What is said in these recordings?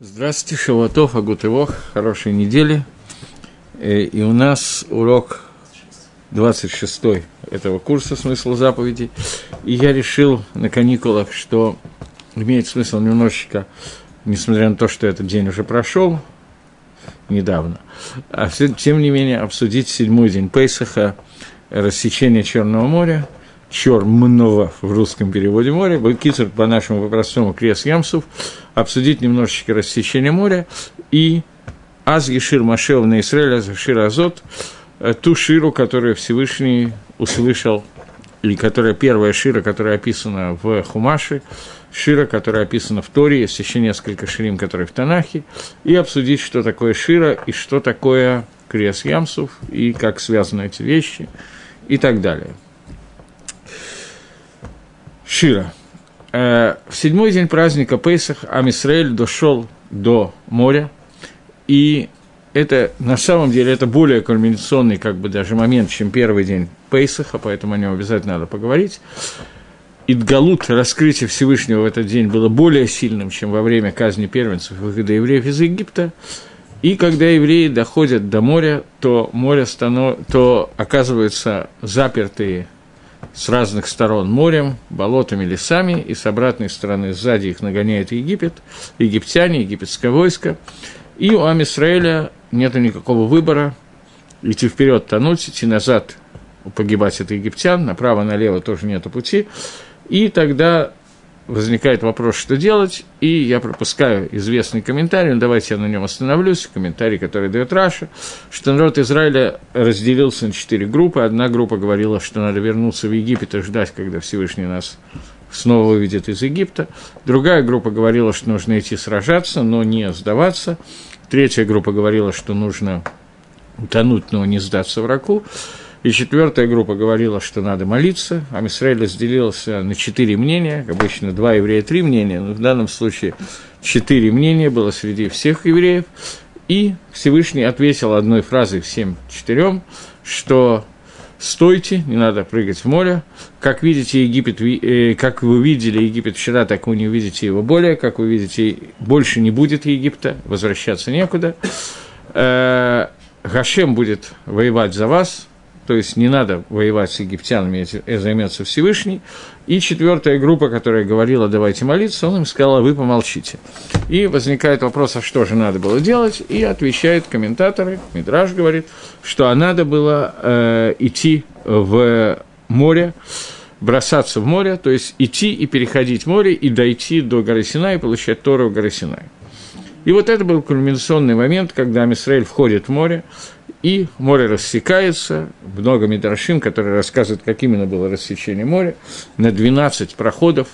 Здравствуйте, Шаватов, Агутывох, хорошей недели. Э, и у нас урок 26 этого курса «Смысл заповедей». И я решил на каникулах, что имеет смысл немножечко, несмотря на то, что этот день уже прошел недавно, а тем не менее обсудить седьмой день Пейсаха, рассечение Черного моря – Чормного в русском переводе моря, Кицер по-нашему по-простому Крест Ямсов, обсудить немножечко рассечение моря. И Аз Ешир Машев на Израиля Шир Азот, э, ту ширу, которую Всевышний услышал, и которая первая шира, которая описана в Хумаше, шира, которая описана в Торе, есть еще несколько ширим, которые в Танахе, и обсудить, что такое шира и что такое Крест Ямсов, и как связаны эти вещи, и так далее. Шира. Э, в седьмой день праздника Пейсах Амисраэль дошел до моря, и это на самом деле это более кульминационный как бы даже момент, чем первый день Пейсаха, поэтому о нем обязательно надо поговорить. Идгалут, раскрытие Всевышнего в этот день было более сильным, чем во время казни первенцев выхода евреев из Египта. И когда евреи доходят до моря, то море станов... то оказываются запертые с разных сторон морем, болотами, лесами, и с обратной стороны сзади их нагоняет Египет, египтяне, египетское войско. И у Амисраэля нет никакого выбора идти вперед, тонуть, идти назад, погибать от египтян, направо-налево тоже нет пути. И тогда возникает вопрос, что делать, и я пропускаю известный комментарий, но давайте я на нем остановлюсь, комментарий, который дает Раша, что народ Израиля разделился на четыре группы. Одна группа говорила, что надо вернуться в Египет и ждать, когда Всевышний нас снова выведет из Египта. Другая группа говорила, что нужно идти сражаться, но не сдаваться. Третья группа говорила, что нужно утонуть, но не сдаться врагу. И четвертая группа говорила, что надо молиться. А Мисраэль разделился на четыре мнения. Обычно два еврея, три мнения. Но в данном случае четыре мнения было среди всех евреев. И Всевышний ответил одной фразой всем четырем, что стойте, не надо прыгать в море. Как видите, Египет, э, как вы видели Египет вчера, так вы не увидите его более. Как вы видите, больше не будет Египта, возвращаться некуда. Э, Гашем будет воевать за вас, то есть не надо воевать с египтянами, этим займется Всевышний. И четвертая группа, которая говорила, давайте молиться, он им сказал, «А вы помолчите. И возникает вопрос, а что же надо было делать? И отвечают комментаторы, Мидраж говорит, что а надо было э, идти в море, бросаться в море, то есть идти и переходить море, и дойти до горы Синай, и получать Тору в горе Синай. И вот это был кульминационный момент, когда Мисраэль входит в море, и море рассекается, много Мидрашим, которые рассказывают, как именно было рассечение моря, на 12 проходов,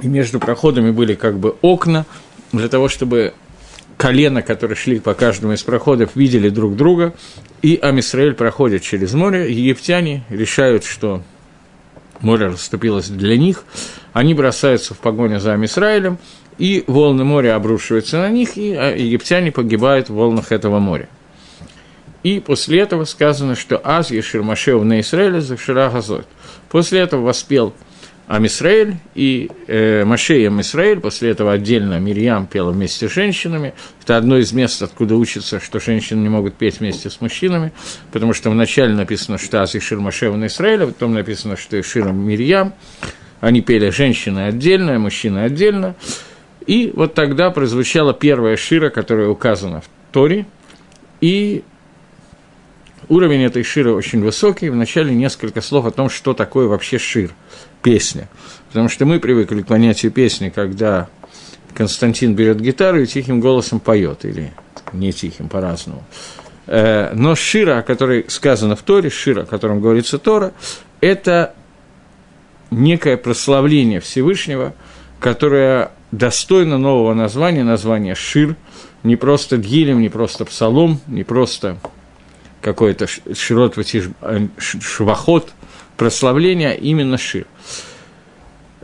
и между проходами были как бы окна, для того, чтобы колено, которые шли по каждому из проходов, видели друг друга, и Амисраэль проходит через море, египтяне решают, что море расступилось для них, они бросаются в погоню за Амисраэлем, и волны моря обрушиваются на них, и а, египтяне погибают в волнах этого моря. И после этого сказано, что Аз Ешир Машев на Израиле Захшира Газот. После этого воспел Амисраэль и э, Маше и Амисраэль, после этого отдельно Мирьям пела вместе с женщинами. Это одно из мест, откуда учится, что женщины не могут петь вместе с мужчинами, потому что вначале написано, что Аз Ешир Машев на Израиле, а потом написано, что Ешир Мирьям. Они пели женщины отдельно, мужчины отдельно. И вот тогда прозвучала первая шира, которая указана в Торе, и уровень этой ширы очень высокий. Вначале несколько слов о том, что такое вообще шир, песня. Потому что мы привыкли к понятию песни, когда Константин берет гитару и тихим голосом поет, или не тихим, по-разному. Э, но шира, о которой сказано в Торе, шира, о котором говорится Тора, это некое прославление Всевышнего, которое достойно нового названия, название Шир, не просто Дгилем, не просто Псалом, не просто какой-то Широт э, Швахот, прославление, а именно Шир.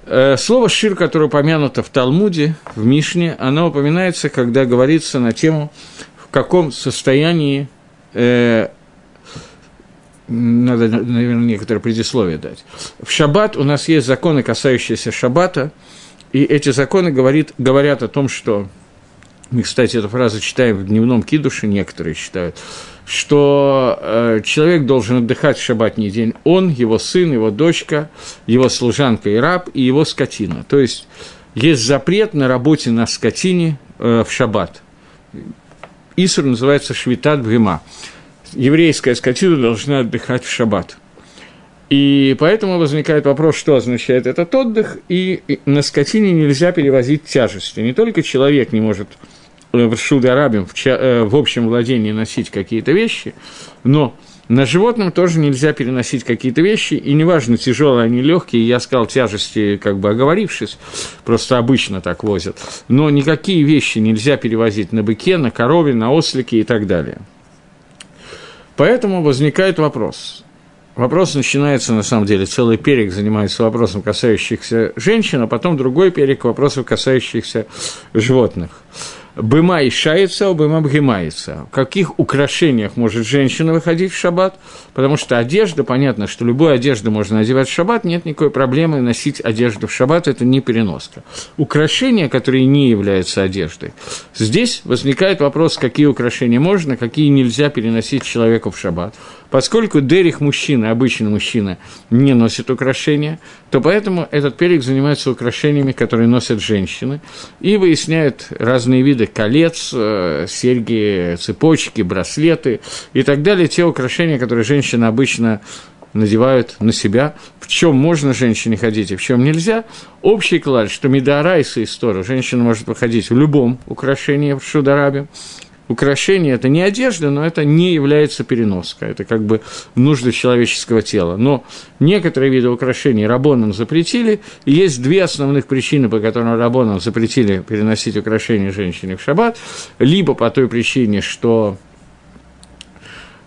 Э, слово «шир», которое упомянуто в Талмуде, в Мишне, оно упоминается, когда говорится на тему, в каком состоянии, э, надо, наверное, некоторое предисловие дать. В шаббат у нас есть законы, касающиеся шаббата, И эти законы говорит, говорят о том, что мы, кстати, эту фразу читаем в дневном кидуше, некоторые считают, что э, человек должен отдыхать в шаббатний день. Он, его сын, его дочка, его служанка и раб, и его скотина. То есть, есть запрет на работе на скотине э, в шаббат. Исур называется швитат бгема. Еврейская скотина должна отдыхать в шаббат. И поэтому возникает вопрос, что означает этот отдых, и на скотине нельзя перевозить тяжести. Не только человек не может Шударабим в, э, в общем владении носить какие-то вещи, но на животном тоже нельзя переносить какие-то вещи, и неважно, тяжелые они, легкие, я сказал тяжести, как бы оговорившись, просто обычно так возят, но никакие вещи нельзя перевозить на быке, на корове, на ослике и так далее. Поэтому возникает вопрос. Вопрос начинается, на самом деле, целый перек занимается вопросом, касающихся женщин, а потом другой перек вопросов, касающихся животных – Быма ишается, а быма бгемается. В каких украшениях может женщина выходить в шаббат? Потому что одежда, понятно, что любую одежду можно надевать в шаббат, нет никакой проблемы носить одежду в шаббат, это не переноска. Украшения, которые не являются одеждой. Здесь возникает вопрос, какие украшения можно, какие нельзя переносить человеку в шаббат. Поскольку Дерих мужчина, обычный мужчина, не носит украшения, то поэтому этот перек занимается украшениями, которые носят женщины, и выясняет разные виды колец, э, серьги, цепочки, браслеты и так далее, те украшения, которые женщины обычно надевают на себя, в чем можно женщине ходить и в чем нельзя. Общий клад, что Медарайса и Стора женщина может выходить в любом украшении в Шударабе, украшение – это не одежда, но это не является переноской, это как бы нужды человеческого тела. Но некоторые виды украшений Рабоном запретили, и есть две основных причины, по которым Рабоном запретили переносить украшения женщине в шаббат, либо по той причине, что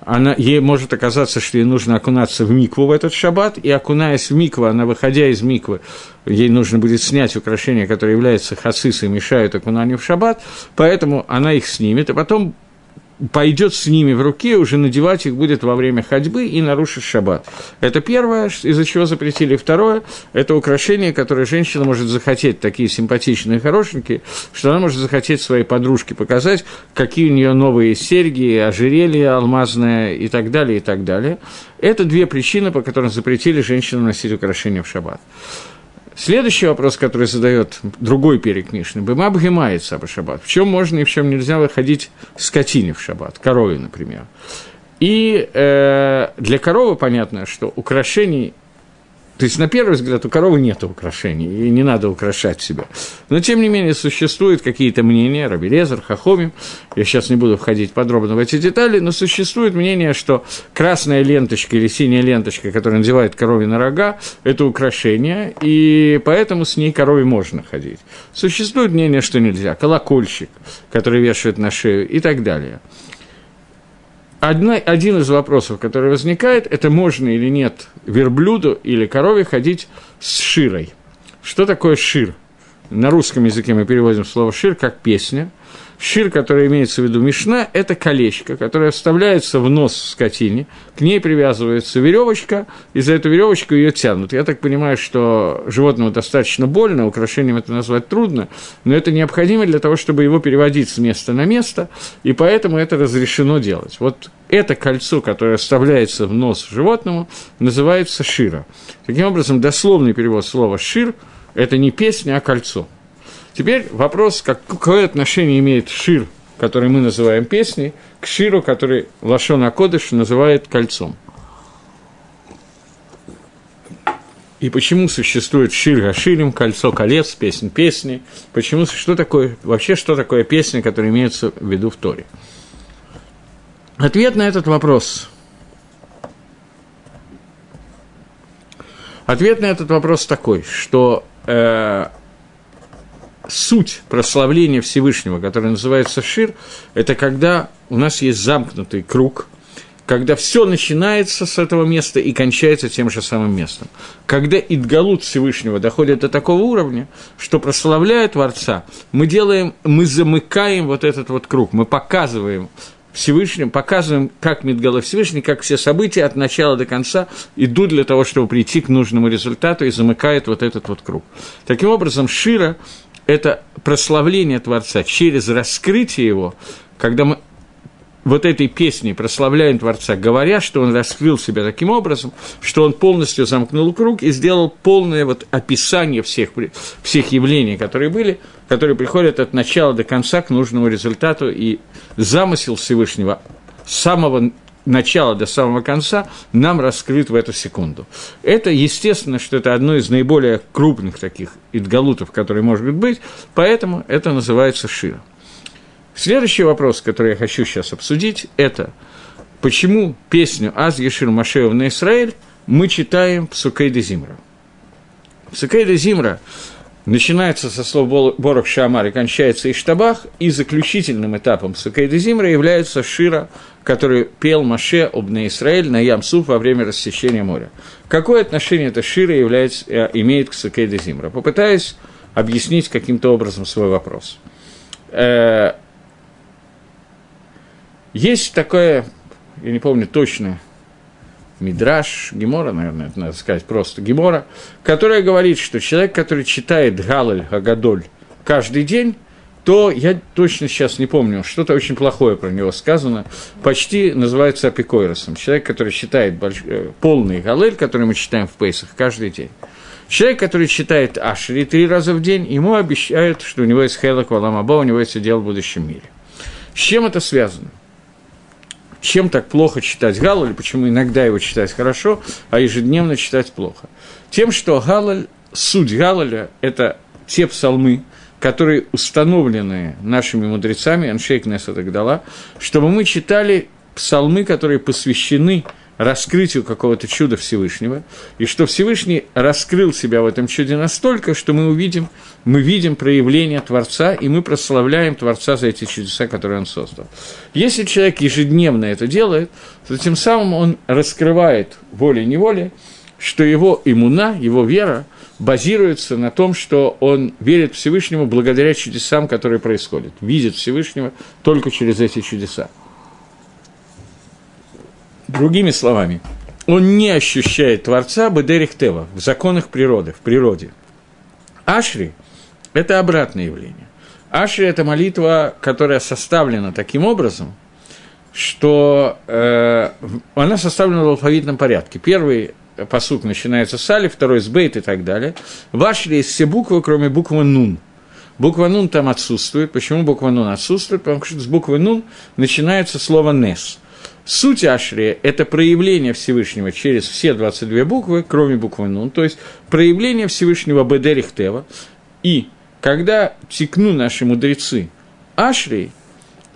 она, ей может оказаться, что ей нужно окунаться в микву в этот шаббат, и окунаясь в микву, она, выходя из миквы, ей нужно будет снять украшения, которые являются хацисой, мешают окунанию в шаббат, поэтому она их снимет, и потом пойдет с ними в руке, уже надевать их будет во время ходьбы и нарушит шаббат. Это первое, из-за чего запретили. Второе – это украшение, которое женщина может захотеть, такие симпатичные, хорошенькие, что она может захотеть своей подружке показать, какие у нее новые серьги, ожерелья алмазное и так далее, и так далее. Это две причины, по которым запретили женщинам носить украшения в шаббат. Следующий вопрос, который задает другой перек Мишны, Быма бгемается по шаббат. В чем можно и в чем нельзя выходить скотине в шаббат, корове, например. И э, для коровы понятно, что украшений то есть, на первый взгляд, у коровы нет украшений, и не надо украшать себя. Но, тем не менее, существуют какие-то мнения, Рабелезер, Хахомим, я сейчас не буду входить подробно в эти детали, но существует мнение, что красная ленточка или синяя ленточка, которая надевает корове на рога, это украшение, и поэтому с ней корове можно ходить. Существует мнение, что нельзя, колокольчик, который вешают на шею и так далее – Одна, один из вопросов, который возникает, это можно или нет верблюду или корове ходить с широй. Что такое шир? На русском языке мы переводим слово шир как песня – Шир, который имеется в виду Мишна, это колечко, которое вставляется в нос скотине, к ней привязывается веревочка, и за эту веревочку ее тянут. Я так понимаю, что животному достаточно больно, украшением это назвать трудно, но это необходимо для того, чтобы его переводить с места на место, и поэтому это разрешено делать. Вот это кольцо, которое вставляется в нос животному, называется шира. Таким образом, дословный перевод слова «шир» – это не песня, а кольцо – Теперь вопрос, какое отношение имеет шир, который мы называем песней, к ширу, который Лашон Акодыш называет кольцом. И почему существует шир Гаширим, кольцо колец, песнь песни? Почему, что такое, вообще, что такое песня, которая имеется в виду в Торе? Ответ на этот вопрос. Ответ на этот вопрос такой, что э, суть прославления Всевышнего, который называется Шир, это когда у нас есть замкнутый круг, когда все начинается с этого места и кончается тем же самым местом. Когда Идгалут Всевышнего доходит до такого уровня, что прославляя Творца, мы делаем, мы замыкаем вот этот вот круг, мы показываем Всевышним, показываем, как Мидгала Всевышний, как все события от начала до конца идут для того, чтобы прийти к нужному результату и замыкает вот этот вот круг. Таким образом, Шира – это прославление Творца через раскрытие его, когда мы вот этой песней прославляем Творца, говоря, что он раскрыл себя таким образом, что он полностью замкнул круг и сделал полное вот описание всех, всех явлений, которые были, которые приходят от начала до конца к нужному результату, и замысел Всевышнего самого начала до самого конца нам раскрыт в эту секунду. Это, естественно, что это одно из наиболее крупных таких идгалутов, которые может быть, поэтому это называется шира. Следующий вопрос, который я хочу сейчас обсудить, это почему песню «Аз Ешир Машеев на Израиль» мы читаем в Сукейде Зимра. Сукейде Зимра начинается со слов Борох Шамар и кончается Иштабах, и заключительным этапом Сукейде Зимра является Шира, который пел Маше об на Израиль на Ямсуф во время рассечения моря. Какое отношение эта Шира является, э, имеет к Сукейде Зимра? Попытаюсь объяснить каким-то образом свой вопрос. Э, есть такое, я не помню точно, Мидраш, Гемора, наверное, это надо сказать просто, Гемора, которая говорит, что человек, который читает Галаль Агадоль каждый день, то я точно сейчас не помню, что-то очень плохое про него сказано, почти называется апикойросом. Человек, который читает больш... Э, полный галель, который мы читаем в Пейсах каждый день. Человек, который читает Ашри три раза в день, ему обещают, что у него есть Хелак Валамаба, у него есть дел в будущем мире. С чем это связано? Чем так плохо читать Галаль, почему иногда его читать хорошо, а ежедневно читать плохо. Тем, что Галаль, суть Галаля – это те псалмы, которые установлены нашими мудрецами, Аншейк Неса дала, чтобы мы читали псалмы, которые посвящены раскрытию какого-то чуда Всевышнего, и что Всевышний раскрыл себя в этом чуде настолько, что мы увидим, мы видим проявление Творца, и мы прославляем Творца за эти чудеса, которые он создал. Если человек ежедневно это делает, то тем самым он раскрывает волей-неволей, что его иммуна, его вера базируется на том, что он верит Всевышнему благодаря чудесам, которые происходят, видит Всевышнего только через эти чудеса. Другими словами, он не ощущает Творца Бедерих Тева в законах природы, в природе. Ашри – это обратное явление. Ашри – это молитва, которая составлена таким образом, что э, она составлена в алфавитном порядке. Первый посук начинается с Али, второй с Бейт и так далее. В Ашри есть все буквы, кроме буквы Нун. Буква Нун там отсутствует. Почему буква Нун отсутствует? Потому что с буквы Нун начинается слово Нес – Суть Ашри – это проявление Всевышнего через все 22 буквы, кроме буквы Нун, то есть проявление Всевышнего Бедерих Тева. И когда текну наши мудрецы Ашри,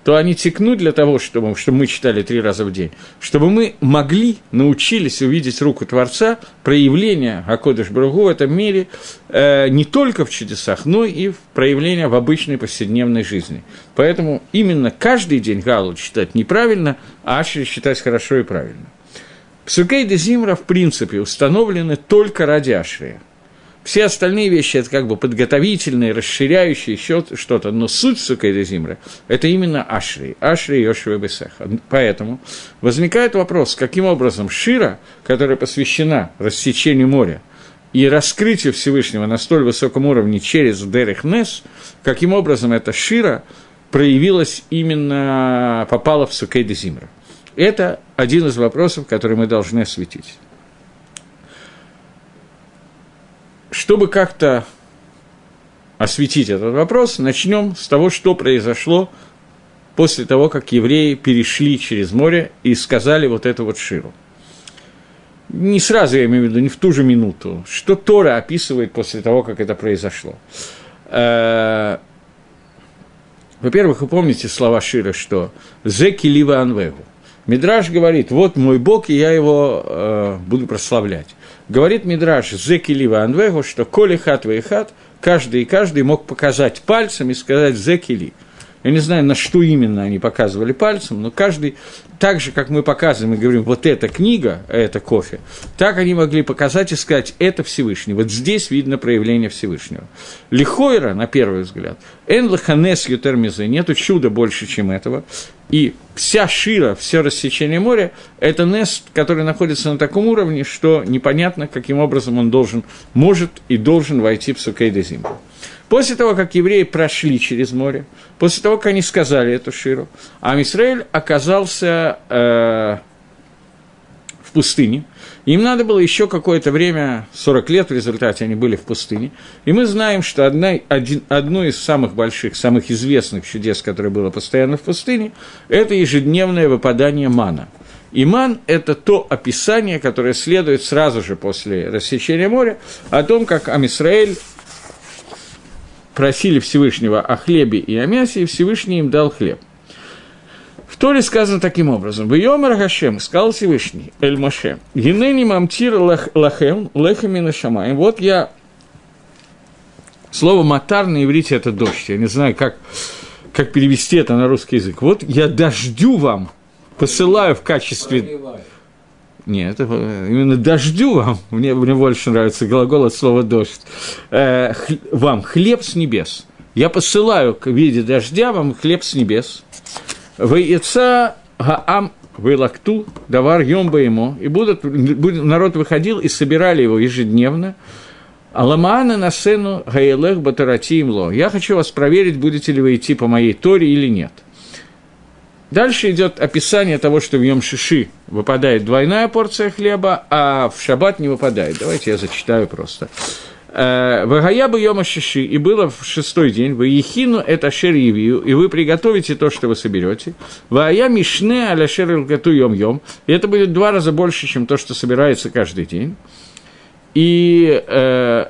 то они текнут для того, чтобы, чтобы мы читали три раза в день, чтобы мы могли, научились увидеть руку Творца, проявление Акодыш Бругу в этом мире э, не только в чудесах, но и в проявление в обычной повседневной жизни. Поэтому именно каждый день Галу читать неправильно, а Ашри считать хорошо и правильно. Псукей де Зимра, в принципе, установлены только ради Ашрия. Все остальные вещи – это как бы подготовительные, расширяющие еще что-то, но суть Сукейда Зимра – это именно Ашри, Ашри Йошуа Бесеха. Поэтому возникает вопрос, каким образом Шира, которая посвящена рассечению моря, и раскрытию Всевышнего на столь высоком уровне через Дерех Нес, каким образом эта Шира проявилась именно, попала в Сукейда Зимра. Это один из вопросов, который мы должны осветить. Чтобы как-то осветить этот вопрос, начнем с того, что произошло после того, как евреи перешли через море и сказали вот эту вот ширу. Не сразу, я имею в виду, не в ту же минуту. Что Тора описывает после того, как это произошло? Э, во-первых, вы помните слова Шира, что «Зеки лива анвегу». Мидраш говорит, вот мой Бог, и я его э, буду прославлять. Говорит Мидраш Зеки Лива что коли хат хат, каждый и каждый мог показать пальцем и сказать Зеки Ли. Я не знаю, на что именно они показывали пальцем, но каждый, так же, как мы показываем и говорим, вот эта книга, а это кофе, так они могли показать и сказать, это Всевышний. Вот здесь видно проявление Всевышнего. Лихойра, на первый взгляд, эн лаханес ютермизе, нету чуда больше, чем этого. И вся шира, все рассечение моря – это Нес, который находится на таком уровне, что непонятно, каким образом он должен, может и должен войти в Сукейдезим. После того, как евреи прошли через море, после того, как они сказали эту ширу, а Израиль оказался э, в пустыне, им надо было еще какое-то время, 40 лет в результате они были в пустыне. И мы знаем, что одна, один, одно из самых больших, самых известных чудес, которое было постоянно в пустыне, это ежедневное выпадание мана. И ман – это то описание, которое следует сразу же после рассечения моря, о том, как Амисраэль просили Всевышнего о хлебе и о мясе, и Всевышний им дал хлеб. Торе сказано таким образом. В Йомар Хашем сказал Всевышний, Эль Моше, Генени мамтир лахем лехами на шамаем. Вот я... Слово «матар» на иврите – это дождь. Я не знаю, как, как перевести это на русский язык. Вот я дождю вам, посылаю в качестве... Нет, именно дождю вам, мне, мне больше нравится глагол от слова «дождь», э, х, вам хлеб с небес. Я посылаю в виде дождя вам хлеб с небес, Вейца Гаам Вейлакту Давар Йомба ему, и будут, народ выходил и собирали его ежедневно. Аламаана на сцену Гаелех Батарати имло. Я хочу вас проверить, будете ли вы идти по моей Торе или нет. Дальше идет описание того, что в Йом Шиши выпадает двойная порция хлеба, а в Шаббат не выпадает. Давайте я зачитаю просто. Э, Вагая бы Йома Шиши, и было в шестой день, вы ехину это шер евию, и вы приготовите то, что вы соберете. Вая мишне аля шер илгату йом йом, и это будет два раза больше, чем то, что собирается каждый день. И э,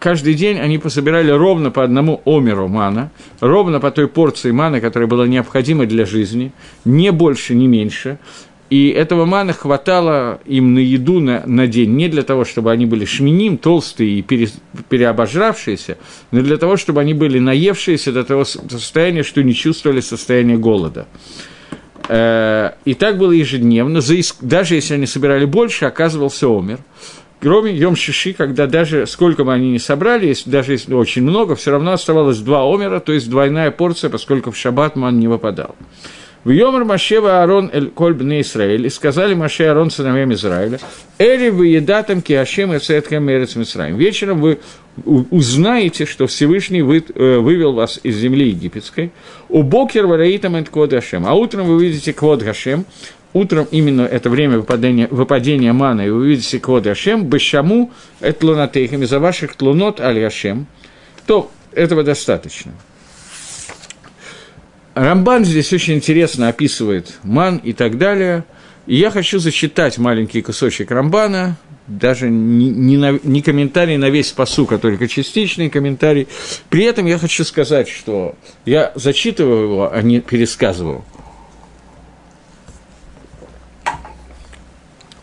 каждый день они пособирали ровно по одному омеру мана, ровно по той порции мана, которая была необходима для жизни, не больше, не меньше. И этого мана хватало им на еду на, на день не для того, чтобы они были шминим, толстые и пере, переобожравшиеся, но для того, чтобы они были наевшиеся до того состояния, что не чувствовали состояние голода. Э, и так было ежедневно, даже если они собирали больше, оказывался омер. Кроме Йом Шиши, когда даже сколько бы они ни собрали, если, даже если очень много, все равно оставалось два омера, то есть двойная порция, поскольку в шаббат ман не выпадал. В Йомар Машева Аарон Эль Кольбне Исраэль, и сказали Маше Аарон сыновьям Израиля, Эли вы едатам киашем и цеткам мерец Мисраим. Вечером вы узнаете, что Всевышний вы, э, вывел вас из земли египетской, у Бокер Вараитам и Квод Гашем, а утром вы увидите Квод Гашем, утром именно это время выпадения, выпадения мана, и вы увидите Квод Гашем, Бешаму, Этлонатейхам, из-за ваших тлунот Аль Гашем, то этого достаточно. Рамбан здесь очень интересно описывает ман и так далее. И я хочу зачитать маленький кусочек Рамбана, даже не, не, не комментарий на весь посук, а только частичный комментарий. При этом я хочу сказать, что я зачитываю его, а не пересказываю.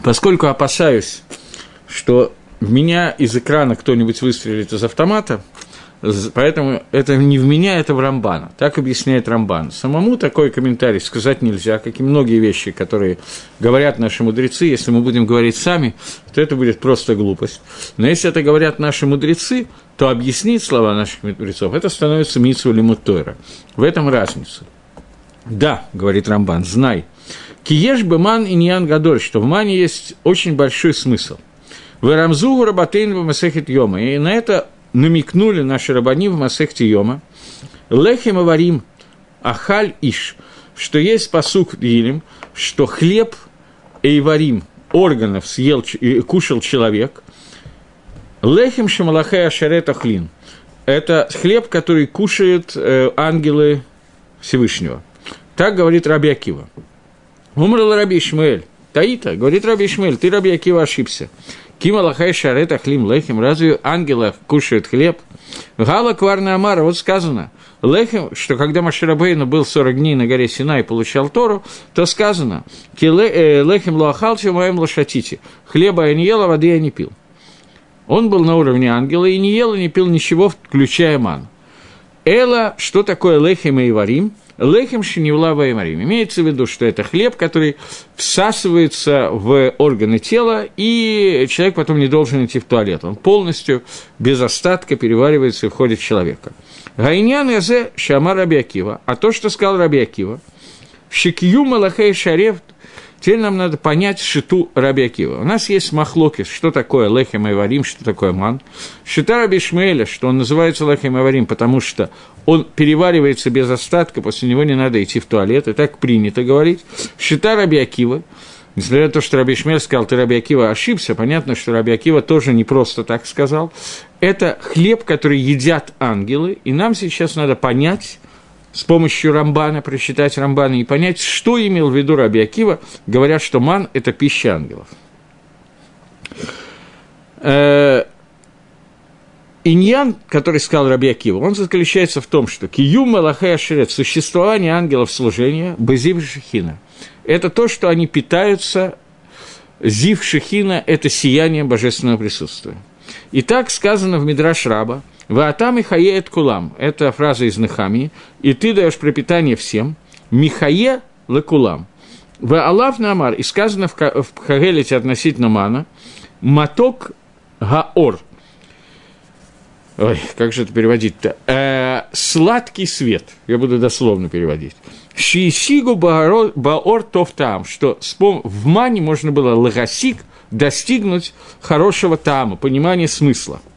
Поскольку опасаюсь, что в меня из экрана кто-нибудь выстрелит из автомата, Поэтому это не в меня, это в Рамбана. Так объясняет Рамбан. Самому такой комментарий сказать нельзя, как и многие вещи, которые говорят наши мудрецы. Если мы будем говорить сами, то это будет просто глупость. Но если это говорят наши мудрецы, то объяснить слова наших мудрецов, это становится митсу или мутойра. В этом разница. Да, говорит Рамбан, знай. Киеш бы ман и ньян гадоль, что в мане есть очень большой смысл. В Рамзу Рабатейн в Масехет Йома. И на это намекнули наши рабани в Масехте Йома, Лехем аварим ахаль иш, что есть посук Илим, что хлеб эйварим, органов съел, кушал человек, Лехем шамалахе ашарет ахлин, это хлеб, который кушают э, ангелы Всевышнего. Так говорит Раби Акива. Умрал Раби Ишмаэль. Таита, говорит Раби Ишмаэль, ты, Раби Акива, ошибся. Кима лахай шарет ахлим лехим. Разве ангелы кушают хлеб? Гала кварна амара, вот сказано, лехим, что когда Маширабейну был 40 дней на горе Сина и получал Тору, то сказано, э, лехим луахалчи моем лошатите. Хлеба я не ел, а воды я не пил. Он был на уровне ангела и не ел и не пил ничего, включая ман. Эла, что такое лехим и варим? лехем шинивла ваймарим. Имеется в виду, что это хлеб, который всасывается в органы тела, и человек потом не должен идти в туалет. Он полностью, без остатка, переваривается и входит в человека. Гайнян язе шамар Рабиакива. А то, что сказал Рабиакива, шикью малахей шарев – Теперь нам надо понять шиту Раби Акива. У нас есть махлокис, что такое лехем и варим, что такое ман. Шита Раби Шмеля, что он называется лехем и варим, потому что он переваривается без остатка, после него не надо идти в туалет, и так принято говорить. Шита Раби Акива, Несмотря на то, что Раби Шмель сказал, ты Раби Акива ошибся, понятно, что Раби Акива тоже не просто так сказал. Это хлеб, который едят ангелы, и нам сейчас надо понять, с помощью Рамбана, прочитать Рамбана и понять, что имел в виду Раби Акива, говоря, что ман – это пища ангелов. Э, иньян, который сказал Раби Акива, он заключается в том, что киюм малахай ашерет, существование ангелов служения, базив шехина. Это то, что они питаются, зив шехина – это сияние божественного присутствия. И так сказано в Мидраш Раба, Ваатам и хаеет кулам. Это фраза из Нахами. И ты даешь пропитание всем. Михае лекулам. В Аллах Намар, и сказано в Хагелите относительно мана, маток гаор. Ой, как же это переводить-то? Э, сладкий свет. Я буду дословно переводить. Шиисигу баор тов там, что в мане можно было лагасик достигнуть хорошего тама, понимания смысла –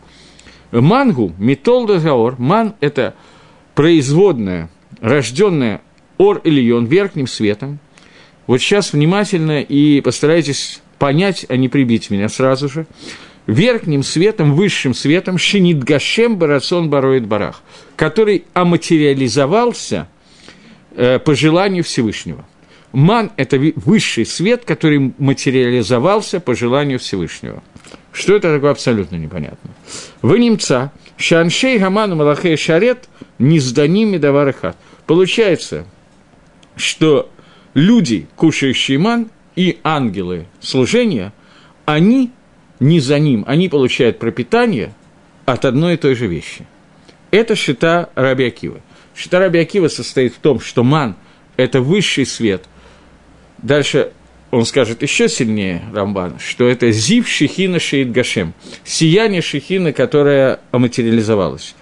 Мангу, метол договор, ман – это производная, рожденная ор или йон верхним светом. Вот сейчас внимательно и постарайтесь понять, а не прибить меня сразу же. Верхним светом, высшим светом, шинит гашем барацон бароид барах, который оматериализовался э, по желанию Всевышнего. Ман – это высший свет, который материализовался по желанию Всевышнего – что это такое, абсолютно непонятно. Вы немца, шаншей гаману малахей шарет, не сданими даварыхат. Получается, что люди, кушающие ман, и ангелы служения, они не за ним, они получают пропитание от одной и той же вещи. Это шита Раби Акива. Шита Раби Акива состоит в том, что ман – это высший свет. Дальше он скажет еще сильнее, Рамбан, что это зив шихина шеид гашем, сияние шихины, которое оматериализовалось.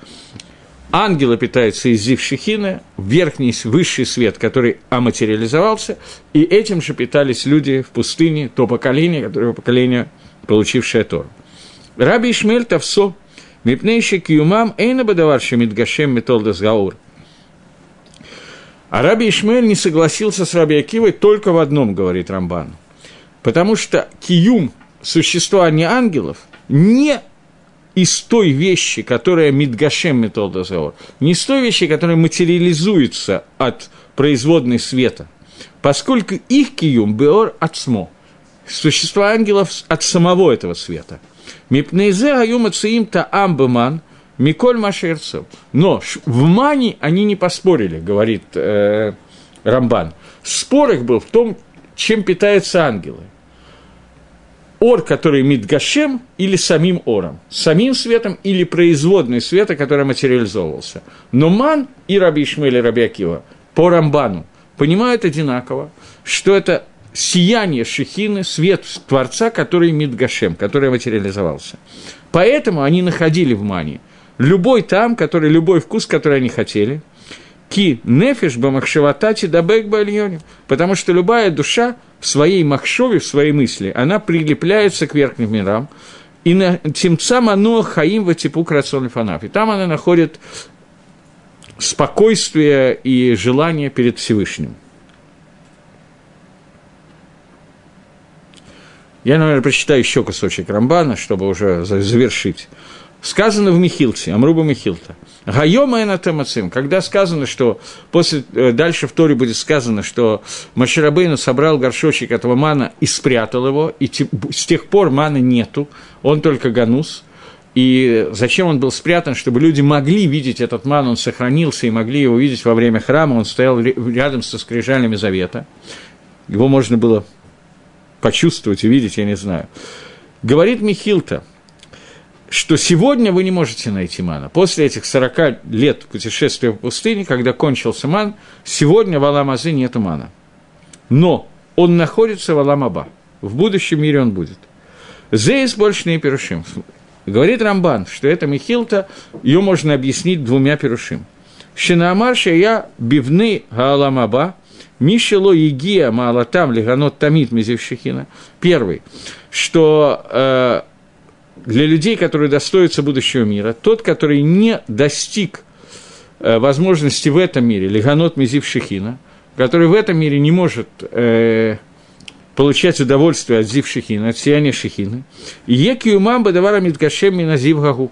Ангелы питаются из зив шихина, верхний, высший свет, который оматериализовался, и этим же питались люди в пустыне, то поколение, которое поколение, получившее Тору. Раби Ишмель Тавсо, мипнейший киумам эйна бадаварши мидгашем метолдас гаур – а Раби Ишмель не согласился с Раби Акивой только в одном, говорит Рамбан. Потому что киюм, существование ангелов, не из той вещи, которая Мидгашем Метолдозаор, не из той вещи, которая материализуется от производной света, поскольку их киюм беор от смо, существо ангелов от самого этого света. Мипнейзе аюма циим та амбеман – Миколь Машерцев. Но в Мане они не поспорили, говорит э, Рамбан. Спор их был в том, чем питаются ангелы. Ор, который Мидгашем, или самим Ором. Самим светом или производной света, который материализовывался. Но Ман и Раби Ишмель и Раби Акива по Рамбану понимают одинаково, что это сияние Шехины, свет Творца, который Мидгашем, который материализовался. Поэтому они находили в Мане – любой там, который, любой вкус, который они хотели. Ки нефиш бамахшеватати дабек бальоне. Потому что любая душа в своей махшове, в своей мысли, она прилепляется к верхним мирам. И на тимца мано хаим ватипу крацон фанав. И там она находит спокойствие и желание перед Всевышним. Я, наверное, прочитаю еще кусочек Рамбана, чтобы уже завершить. Сказано в Михилте, Амруба Михилта. Гайома Энатемацим, когда сказано, что после, э, дальше в Торе будет сказано, что Маширабейну собрал горшочек этого мана и спрятал его, и с тех пор мана нету, он только ганус. И зачем он был спрятан? Чтобы люди могли видеть этот ман, он сохранился и могли его видеть во время храма, он стоял рядом со скрижалями завета. Его можно было почувствовать, увидеть, я не знаю. Говорит Михилта – что сегодня вы не можете найти мана. После этих 40 лет путешествия в пустыне, когда кончился ман, сегодня в Аламазы нет мана. Но он находится в Аламаба. В будущем мире он будет. Зейс больше не перушим. Говорит Рамбан, что это Михилта, ее можно объяснить двумя перушим. Шинаамар я бивны гааламаба, Мишело Егия Маалатам Лиганот Тамит Мизевшихина. Первый, что э, для людей, которые достоятся будущего мира, тот, который не достиг э, возможности в этом мире, Лиганот Мизившихина, который в этом мире не может э, получать удовольствие от Зив Шихина, от сияния Шихины. И Екиумам Бадавара Мидгашем Миназив Гагу.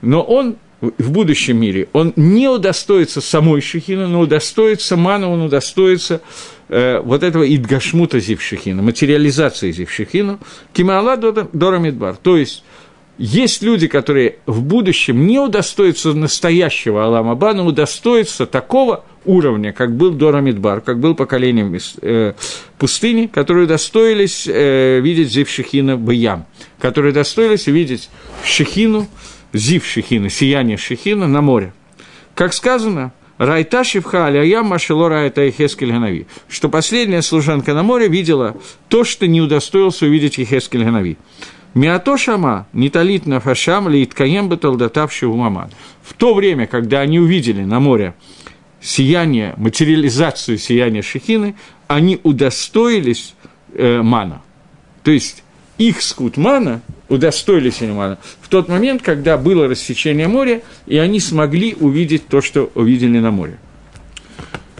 Но он в будущем мире, он не удостоится самой Шихина, но удостоится мана, он удостоится э, вот этого Идгашмута Зившихина, материализации Зившихина, Кимаала Дора Мидбар. То есть, есть люди, которые в будущем не удостоятся настоящего Аламаба, но удостоятся такого уровня, как был Дора Мидбар, как был поколением э, пустыни, которые удостоились э, видеть Зив Шехина Баям, которые удостоились видеть Шехину, Зив Шехина, сияние Шехина на море. Как сказано, Райта Шивха Алиям Машело Райта и Хескель Ганави, что последняя служанка на море видела то, что не удостоился увидеть Хескель Ганави. Миато Шама, Ниталит Нафашам, Литкаем Баталдатавши Умаман. В то время, когда они увидели на море сияние, материализацию сияния Шехины, они удостоились э, мана. То есть их скут мана удостоились они мана в тот момент, когда было рассечение моря, и они смогли увидеть то, что увидели на море.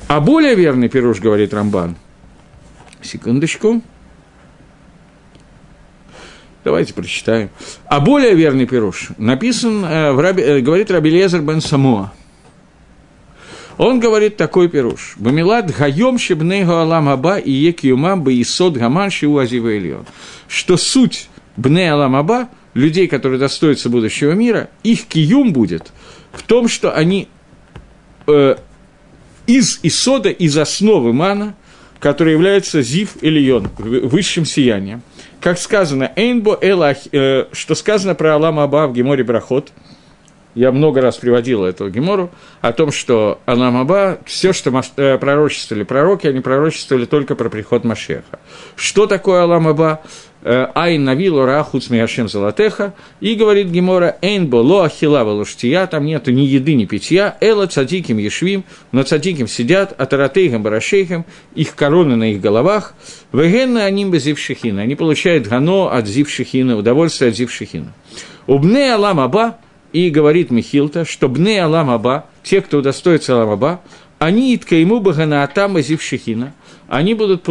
А более верный пируш, говорит Рамбан, секундочку, Давайте прочитаем. А более верный пируш написан, э, в Раби, э, говорит Рабелезер бен Самоа. Он говорит такой пируш. Бамилад гаем шебнейгу алам аба и екиумам бы исод гаман шиу азива Что суть бне алам аба, людей, которые достоятся будущего мира, их киюм будет в том, что они э, из исода, из основы мана, который является зив или йон, высшим сиянием – как сказано, Эйнбо Элах, э, что сказано про Алама Аба в Геморе Брахот, я много раз приводил эту Гемору, о том, что Алам Аба, все, что э, пророчествовали пророки, они пророчествовали только про приход Машеха. Что такое Алам Аба? Э, Айн навилу рахуц миашем золотеха, и говорит Гемора, эйнбо ло ахила луштия, там нету ни еды, ни питья, эла цадиким ешвим, но цадиким сидят, а таратейхам барашейхам, их короны на их головах, вегенна аним безившихина, они получают гано от зившихина, удовольствие от зившихина. Убне алам аба, и говорит Михилта, что бне алам аба, те, кто удостоится алам аба, они иткаиму багана атама зившихина, они будут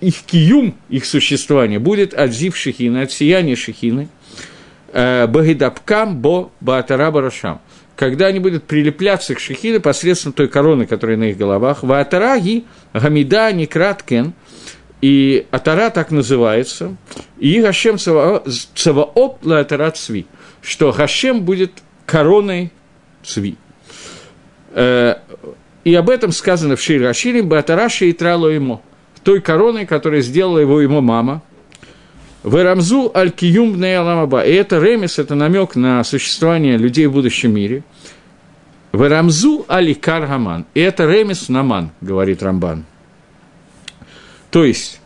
их киюм, их существование, будет от зив шехины, от сияния шехины, э, багидапкам бо баатара барашам. Когда они будут прилепляться к шехине посредством той короны, которая на их головах, ваатараги гамида некраткен, и атара так называется, и Гашем цаваоп ла атара цви, что Гашем будет короной цви. Э, и об этом сказано в Шире Аширим, Батараши и Трало ему той короной, которую сделала его ему мама. В Рамзу аль-Киюм Аламаба. И это ремес, это намек на существование людей в будущем мире. В Рамзу аликар Гаман. И это ремес на ман, говорит Рамбан. То есть,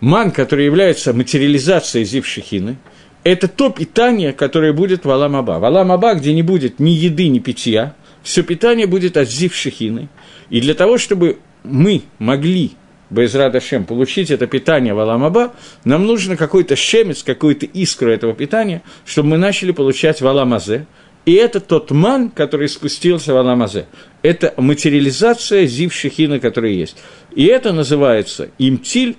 ман, который является материализацией Зившихины, это то питание, которое будет в Аламаба. В Аламаба, где не будет ни еды, ни питья, все питание будет от Зившихины. И для того, чтобы мы могли Безрада Шем, получить это питание в Аламаба, нам нужно какой-то шемец, какую-то искру этого питания, чтобы мы начали получать в Аламазе. И это тот ман, который спустился в Аламазе. Это материализация зив шехина, который есть. И это называется имтиль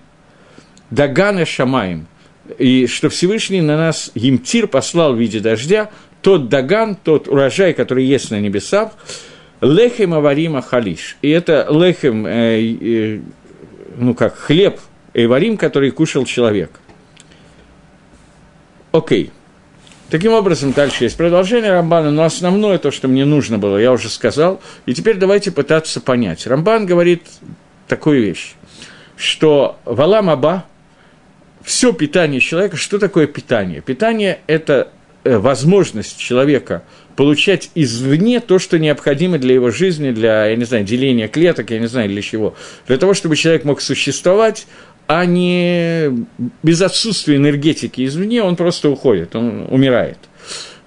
дагана шамаем. И что Всевышний на нас имтир послал в виде дождя, тот даган, тот урожай, который есть на небесах, лехем аварима халиш. И это лехем, э, э, ну как, хлеб эйварим, который кушал человек. Окей. Таким образом, дальше есть продолжение Рамбана, но основное то, что мне нужно было, я уже сказал. И теперь давайте пытаться понять. Рамбан говорит такую вещь, что валам аба, все питание человека, что такое питание? Питание – это э, возможность человека получать извне то, что необходимо для его жизни, для, я не знаю, деления клеток, я не знаю, для чего. Для того, чтобы человек мог существовать, а не без отсутствия энергетики извне, он просто уходит, он умирает.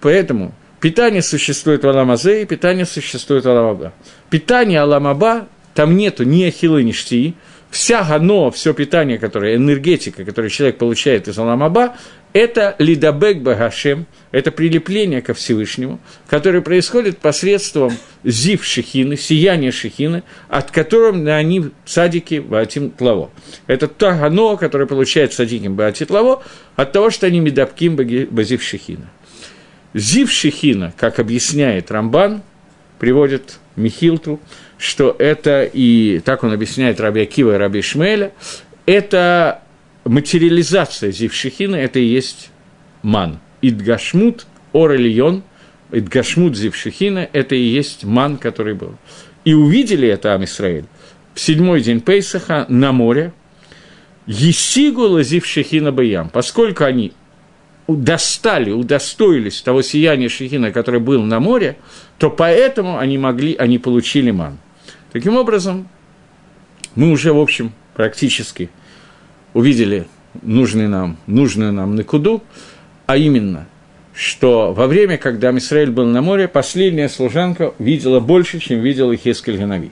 Поэтому питание существует в Аламазе, и питание существует в Аламаба. Питание Аламаба, там нету ни ахиллы, ни штии, вся гано, все питание, которое, энергетика, которую человек получает из Аламаба, это лидабек багашем, это прилепление ко Всевышнему, которое происходит посредством зив шехины, сияния шехины, от которого они садики баатим тлаво. Это то гано, которое получает садиким баатим тлаво, от того, что они медабким базив шехина. Зив шехина, как объясняет Рамбан, приводит Михилту, что это, и так он объясняет Раби Акива и Раби Шмеля, это материализация Зившихина, это и есть ман. Идгашмут, Орелион, Идгашмут Зившихина, это и есть ман, который был. И увидели это Амисраэль в седьмой день Пейсаха на море, Есигу лазив Шехина Баям, поскольку они достали, удостоились того сияния Шехина, который был на море, то поэтому они могли, они получили ман. Таким образом, мы уже, в общем, практически увидели нужный нам, нужную нам Накуду, а именно, что во время, когда Мисраэль был на море, последняя служанка видела больше, чем видел и Хескель Ганави.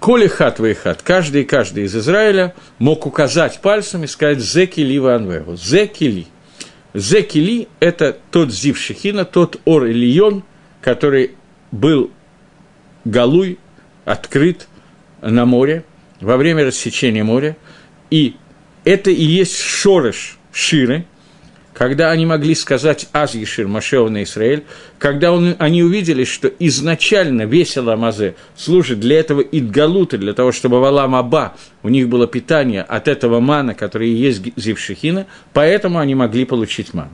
Коли хат хат, каждый и каждый из Израиля мог указать пальцем и сказать «Зеки ли ванвегу», «Зеки ли». «Зеки ли» – это тот Зив Шехина, тот Ор Ильон – который был галуй, открыт на море, во время рассечения моря, и это и есть шорыш Ширы, когда они могли сказать «Аз Ешир Машева на Израиль», когда он, они увидели, что изначально весь Аламазе служит для этого Идгалута, для того, чтобы в Аламаба у них было питание от этого мана, который и есть Зившихина, поэтому они могли получить ман.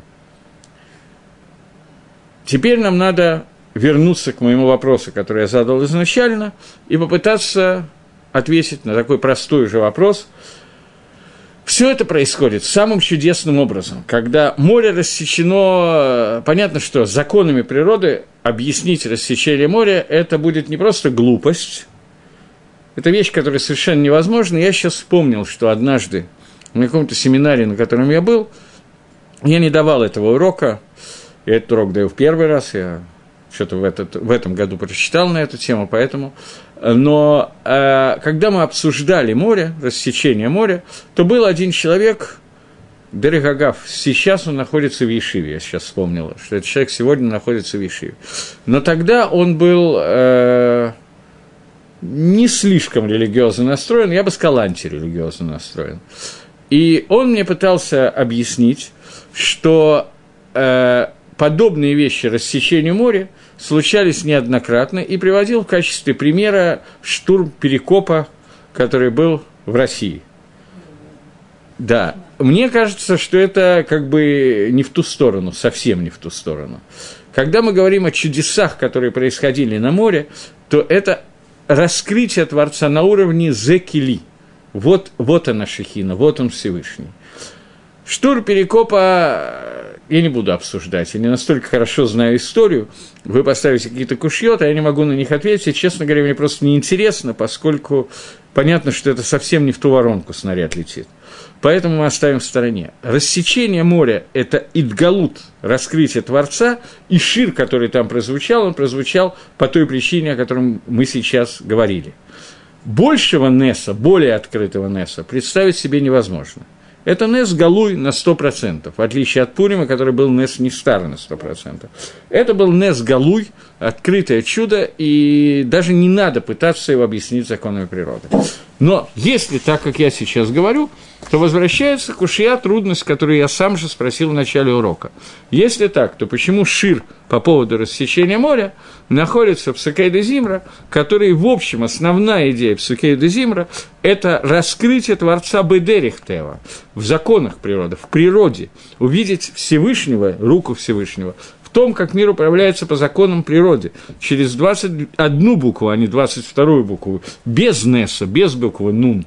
Теперь нам надо вернуться к моему вопросу, который я задал изначально, и попытаться ответить на такой простой же вопрос. Все это происходит самым чудесным образом, когда море рассечено, понятно, что законами природы объяснить рассечение моря – это будет не просто глупость, это вещь, которая совершенно невозможна. Я сейчас вспомнил, что однажды на каком-то семинаре, на котором я был, я не давал этого урока, я этот урок даю в первый раз, я что-то в, этот, в этом году прочитал на эту тему, поэтому... Но э, когда мы обсуждали море, рассечение моря, то был один человек, Дерегагав, сейчас он находится в Ешиве, я сейчас вспомнил, что этот человек сегодня находится в Ешиве. Но тогда он был э, не слишком религиозно настроен, я бы сказал, антирелигиозно настроен. И он мне пытался объяснить, что э, подобные вещи рассечению моря – случались неоднократно и приводил в качестве примера штурм Перекопа, который был в России. Да, мне кажется, что это как бы не в ту сторону, совсем не в ту сторону. Когда мы говорим о чудесах, которые происходили на море, то это раскрытие Творца на уровне Зекили. Вот, вот она Шехина, вот он Всевышний. Штур Перекопа я не буду обсуждать, я не настолько хорошо знаю историю, вы поставите какие-то кушьёты, а я не могу на них ответить, честно говоря, мне просто неинтересно, поскольку понятно, что это совсем не в ту воронку снаряд летит. Поэтому мы оставим в стороне. Рассечение моря – это идгалут, раскрытие Творца, и шир, который там прозвучал, он прозвучал по той причине, о котором мы сейчас говорили. Большего Неса, более открытого Неса представить себе невозможно – это Нес Галуй на 100%, в отличие от Пурима, который был Нес не старый на 100%. Это был Нес Галуй, открытое чудо, и даже не надо пытаться его объяснить законами природы. Но если так, как я сейчас говорю, то возвращается к ушья трудность, которую я сам же спросил в начале урока. Если так, то почему Шир по поводу рассечения моря находится в Сукейде Зимра, который, в общем, основная идея в Сукейде Зимра – это раскрытие Творца Бедерихтева в законах природы, в природе, увидеть Всевышнего, руку Всевышнего, в том, как мир управляется по законам природы, через 21 букву, а не 22 букву, без Неса, без буквы Нун,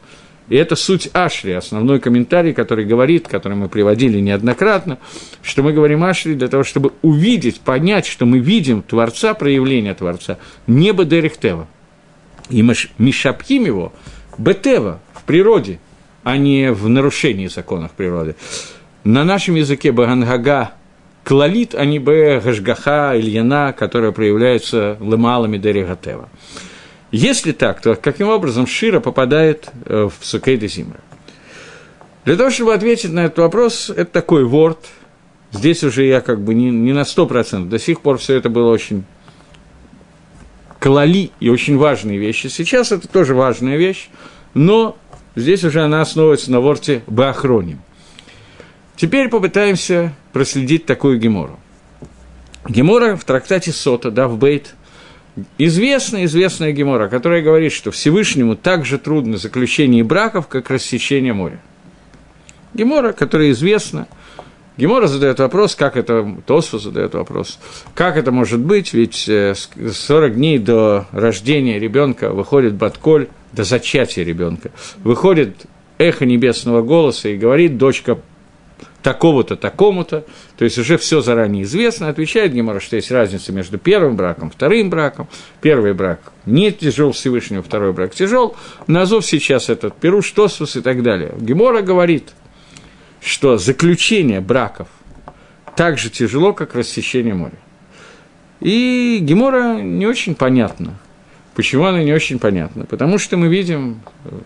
И это суть Ашри, основной комментарий, который говорит, который мы приводили неоднократно, что мы говорим Ашри для того, чтобы увидеть, понять, что мы видим Творца, проявление Творца, не Бедерихтева. И мы мишапхим его Бетева, в природе, а не в нарушении законов природы. На нашем языке Багангага клалит, а не Б Гашгаха, Ильяна, которая проявляется лымалами Дерегатева. Если так, то каким образом Шира попадает э, в Сукейда Зимра? Для того, чтобы ответить на этот вопрос, это такой ворд. Здесь уже я как бы не, не на 100%. До сих пор все это было очень клали и очень важные вещи. Сейчас это тоже важная вещь, но здесь уже она основывается на ворте Бахроним. Теперь попытаемся проследить такую гемору. Гемора в трактате Сота, да, в Бейт – Известная, известная Гемора, которая говорит, что Всевышнему так же трудно заключение браков, как рассечение моря. Гемора, которая известна, Гемора задает вопрос, как это, Тосфу задает вопрос, как это может быть, ведь 40 э, дней до рождения ребенка выходит Батколь, до зачатия ребенка, выходит эхо небесного голоса и говорит, дочка такого-то, такому-то, то есть уже все заранее известно, отвечает Гемора, что есть разница между первым браком, вторым браком. Первый брак не тяжел Всевышнего, второй брак тяжел. Назов сейчас этот Перуш, Тосус и так далее. Гемора говорит, что заключение браков так же тяжело, как рассечение моря. И Гемора не очень понятно – Почему она не очень понятна? Потому что мы видим,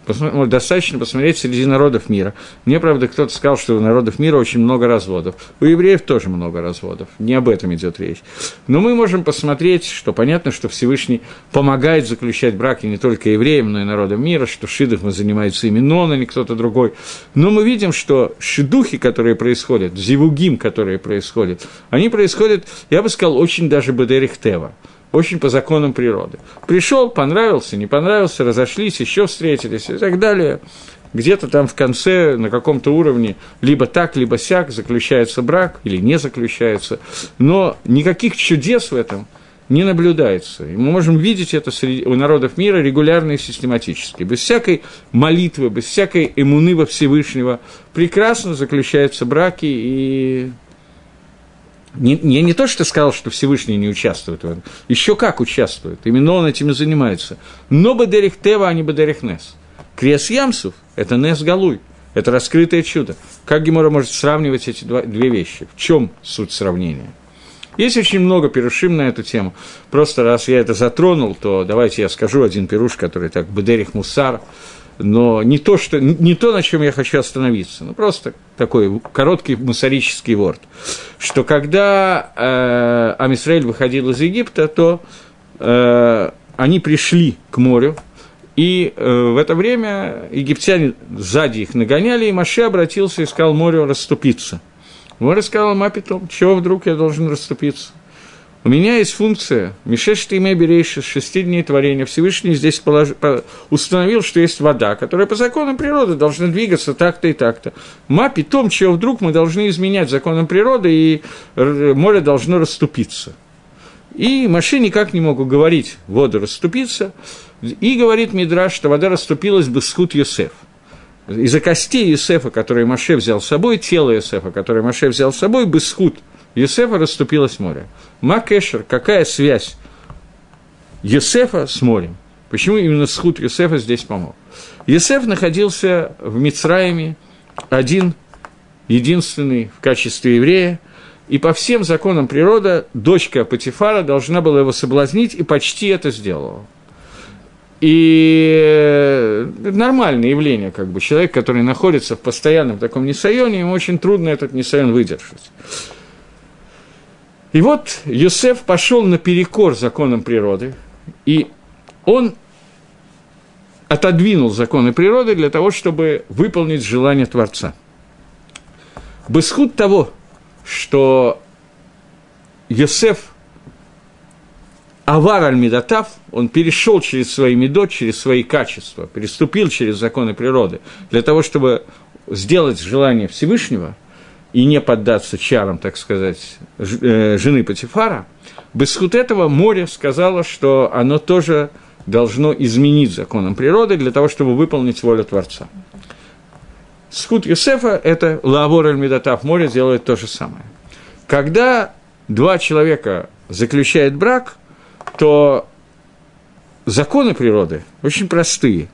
посмотри, достаточно посмотреть среди народов мира. Мне, правда, кто-то сказал, что у народов мира очень много разводов. У евреев тоже много разводов. Не об этом идет речь. Но мы можем посмотреть, что понятно, что Всевышний помогает заключать браки не только евреям, но и народам мира, что шидов занимается именно он, а не кто-то другой. Но мы видим, что шидухи, которые происходят, зивугим, которые происходят, они происходят, я бы сказал, очень даже бедерихтева очень по законам природы. Пришел, понравился, не понравился, разошлись, еще встретились и так далее. Где-то там в конце, на каком-то уровне, либо так, либо сяк, заключается брак или не заключается. Но никаких чудес в этом не наблюдается. И мы можем видеть это среди, у народов мира регулярно и систематически. Без всякой молитвы, без всякой эмуны во Всевышнего прекрасно заключаются браки и не, не, не то, что сказал, что Всевышний не участвует в этом, еще как участвует, именно он этим и занимается. Но Бадерих Тева, а не Бадерих Нес. Крес Ямсов – это Нес Галуй, это раскрытое чудо. Как Гемора может сравнивать эти два, две вещи? В чем суть сравнения? Есть очень много пирушим на эту тему. Просто раз я это затронул, то давайте я скажу один пируш, который так Бедерих Мусар, но не то, что, не то, на чем я хочу остановиться, ну просто такой короткий мусорический ворд, что когда э, Амисраэль выходил из Египта, то э, они пришли к морю, и э, в это время египтяне сзади их нагоняли, и Маше обратился и сказал морю расступиться. Море сказал, Мапитом, чего вдруг я должен расступиться? У меня есть функция Мишеш Тиме Берейша, шести дней творения. Всевышний здесь полож... установил, что есть вода, которая по законам природы должна двигаться так-то и так-то. Ма том, чего вдруг мы должны изменять законам природы, и море должно расступиться. И Маши никак не могут говорить воду расступиться, и говорит Мидраш, что вода расступилась бы схуд Йосеф. Из-за костей Йосефа, которые Маше взял с собой, тело Йосефа, которое Маше взял с собой, бы Юсефа расступилось море. Макешер, какая связь Юсефа с морем? Почему именно схуд Юсефа здесь помог? Юсеф находился в Мицраиме один, единственный в качестве еврея, и по всем законам природы дочка Патифара должна была его соблазнить, и почти это сделала. И э, нормальное явление, как бы человек, который находится в постоянном таком несайоне, ему очень трудно этот несайон выдержать. И вот Юсеф пошел наперекор законам природы, и он отодвинул законы природы для того, чтобы выполнить желание Творца. Бесхуд того, что Йосеф Авар аль он перешел через свои медот, через свои качества, переступил через законы природы, для того, чтобы сделать желание Всевышнего – и не поддаться чарам, так сказать, э, жены Патифара, Бесхуд этого море сказала, что оно тоже должно изменить законам природы для того, чтобы выполнить волю Творца. Схуд Юсефа – это Лавор Эль-Медатав море делает то же самое. Когда два человека заключают брак, то законы природы очень простые,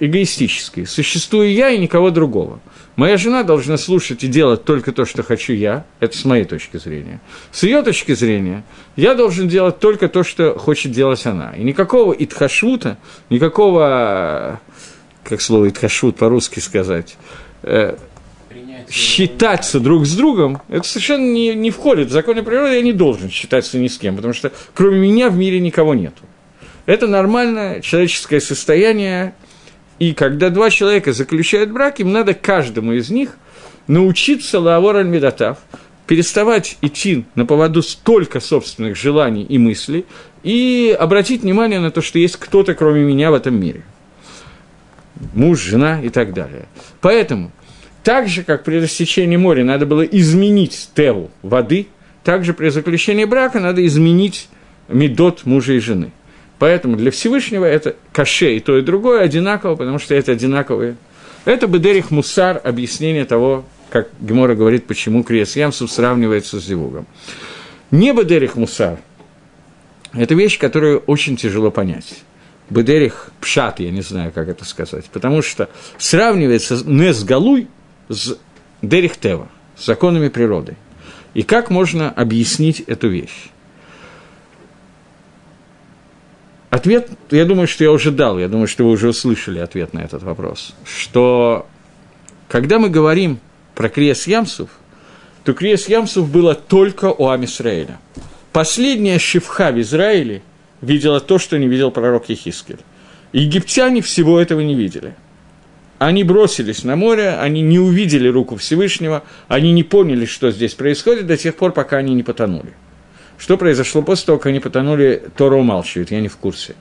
эгоистические. Существую я и никого другого. Моя жена должна слушать и делать только то, что хочу я, это с моей точки зрения. С ее точки зрения, я должен делать только то, что хочет делать она. И никакого итхашута, никакого, как слово итхашут по-русски сказать, э, считаться друг с другом, это совершенно не, не входит в законы природы, я не должен считаться ни с кем, потому что кроме меня в мире никого нету. Это нормальное человеческое состояние, и когда два человека заключают брак, им надо каждому из них научиться лавор аль переставать идти на поводу столько собственных желаний и мыслей, и обратить внимание на то, что есть кто-то, кроме меня, в этом мире. Муж, жена и так далее. Поэтому, так же, как при рассечении моря надо было изменить теву воды, так же при заключении брака надо изменить медот мужа и жены – Поэтому для Всевышнего это каше и то, и другое одинаково, потому что это одинаковые. Это Бедерих Мусар, объяснение того, как Гемора говорит, почему Криес Ямсов сравнивается с Зивугом. Не Бедерих Мусар – это вещь, которую очень тяжело понять. Бедерих Пшат, я не знаю, как это сказать, потому что сравнивается Нес Галуй с Дерих Тева, с законами природы. И как можно объяснить эту вещь? Ответ, я думаю, что я уже дал, я думаю, что вы уже услышали ответ на этот вопрос, что когда мы говорим про Криес Ямсов, то Криес Ямсов было только у Амисраэля. Последняя шифха в Израиле видела то, что не видел пророк Ехискель. Египтяне всего этого не видели. Они бросились на море, они не увидели руку Всевышнего, они не поняли, что здесь происходит до тех пор, пока они не потонули. Что произошло после того, как они потонули, Тора умалчивает, я не в курсе.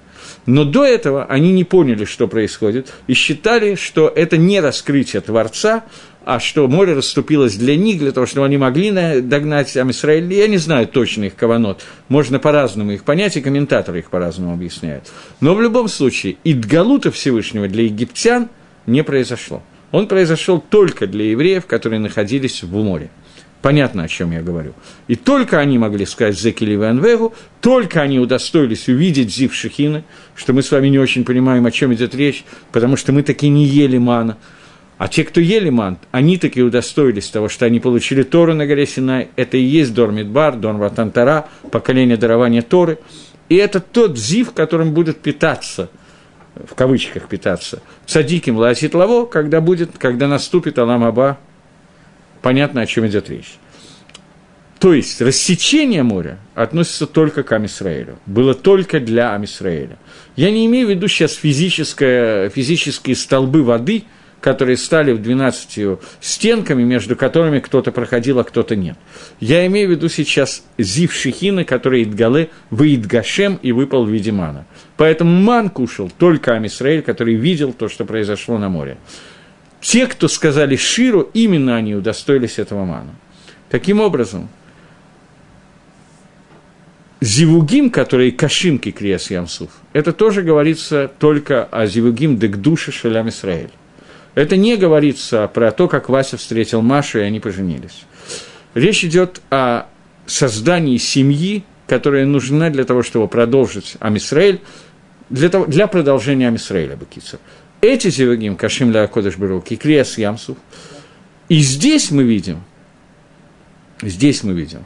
Но до этого они не поняли, что происходит, и считали, что это не раскрытие Творца, а что море расступилось для них, для того, чтобы они могли догнать Амисраиль. Я не знаю точно их каванот, можно по-разному их понять, и комментаторы их по-разному объясняют. Но в любом случае, Идгалута Всевышнего для египтян не произошло. Он произошел только для евреев, которые находились в море. Понятно, о чем я говорю. И только они могли сказать Зекили Ванвегу, только они удостоились увидеть Зив Шехины, что мы с вами не очень понимаем, о чем идет речь, потому что мы таки не ели мана. А те, кто ели ман, они таки удостоились того, что они получили Тору на горе Синай. Это и есть Дор Мидбар, Дор Ватантара, поколение дарования Торы. И это тот зив, которым будет питаться, в кавычках питаться, цадиким ласит лаво, когда, будет, когда наступит Алам Аба, понятно, о чем идет речь. То есть рассечение моря относится только к Амисраэлю. Было только для Амисраэля. Я не имею в виду сейчас физические столбы воды, которые стали в 12 стенками, между которыми кто-то проходил, а кто-то нет. Я имею в виду сейчас Зив Шихина, который Идгале выид Гашем и выпал в виде мана. Поэтому ман кушал только Амисраэль, который видел то, что произошло на море те, кто сказали Ширу, именно они удостоились этого мана. Таким образом, Зивугим, которые кашимки Криас Ямсуф, это тоже говорится только о Зивугим Дегдуше Шалям Исраэль. Это не говорится про то, как Вася встретил Машу, и они поженились. Речь идет о создании семьи, которая нужна для того, чтобы продолжить Амисраэль, для, того, для продолжения Амисраэля, Бакица эти зевагим, кашим ля кодыш берук, и креас ямсу. И здесь мы видим, здесь мы видим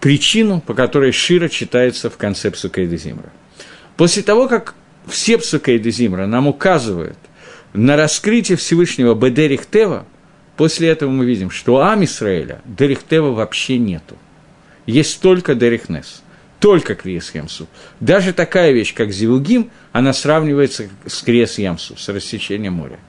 причину, по которой Шира читается в конце Псукейда Зимра. После того, как все Псукейда Зимра нам указывают на раскрытие Всевышнего Бедерих Тева, после этого мы видим, что у Ам Исраэля Дерих Тева вообще нету. Есть только Дерих Нес только Криес Ямсу. Даже такая вещь, как Зивугим, она сравнивается с Криес Ямсу, с рассечением моря.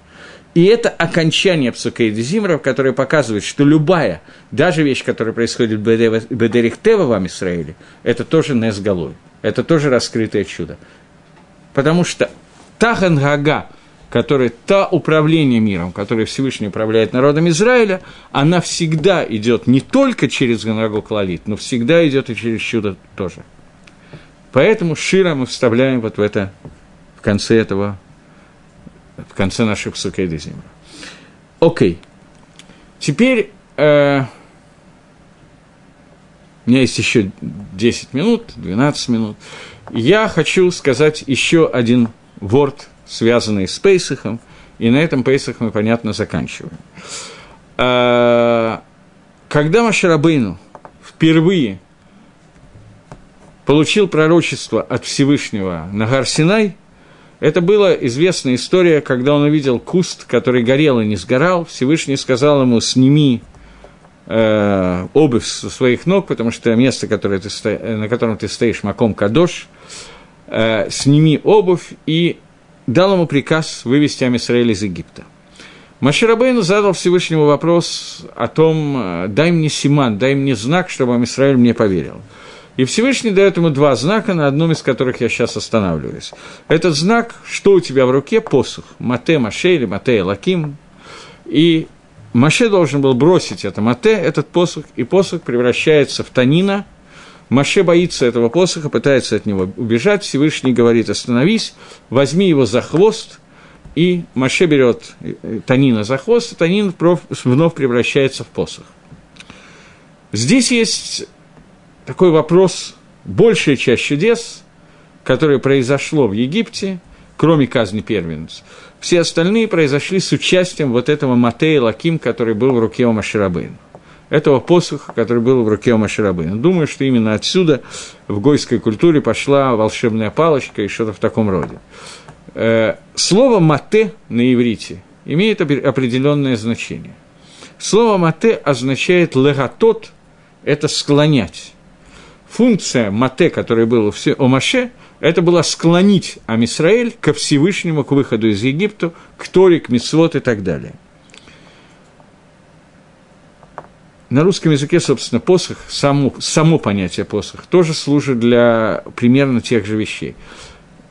И это окончание Псукейда Зимра, которое показывает, что любая, даже вещь, которая происходит в Бедерих Тева в Израиле, это тоже Нес Галой, это тоже раскрытое чудо. Потому что Тахан Гага, которая та управление миром, которое Всевышний управляет народом Израиля, она всегда идет не только через Ганрагу Клалит, но всегда идет и через чудо тоже. Поэтому Шира мы вставляем вот в это, в конце этого, в конце наших Псукейда Зимра. Окей. Теперь э, у меня есть еще 10 минут, 12 минут. Я хочу сказать еще один ворд, связанный с Пейсахом, и на этом Пейсах мы, понятно, заканчиваем. Э, когда Машарабейну впервые получил пророчество от Всевышнего на Гарсинай, это была известная история, когда он увидел куст, который горел и не сгорал. Всевышний сказал ему, сними э, обувь со своих ног, потому что место, которое ты на котором ты стоишь, маком кадош, э, сними обувь, и дал ему приказ вывести Амисраэль из Египта. Маширабейну задал Всевышнему вопрос о том, э, дай мне симан, дай мне знак, чтобы Амисраэль мне поверил – и Всевышний дает ему два знака, на одном из которых я сейчас останавливаюсь. Этот знак, что у тебя в руке, посох. Мате Маше или Мате Лаким. И Маше должен был бросить это Мате, этот посох, и посох превращается в танина. Маше боится этого посоха, пытается от него убежать. Всевышний говорит, остановись, возьми его за хвост, и Маше берет э, Танина за хвост, и Танин вновь превращается в посох. Здесь есть такой вопрос, большая часть чудес, которое произошло в Египте, кроме казни первенец, все остальные произошли с участием вот этого Матея Лаким, который был в руке у Маширабейна. Этого посоха, который был в руке у Маширабейна. Думаю, что именно отсюда в гойской культуре пошла волшебная палочка и что-то в таком роде. Э, слово «мате» на иврите имеет определенное значение. Слово «мате» означает «легатот» – это «склонять» функция Мате, которая была у Маше, это была склонить Амисраэль ко Всевышнему, к выходу из Египта, к Торе, к Мицвод и так далее. На русском языке, собственно, посох, само, само понятие посох, тоже служит для примерно тех же вещей.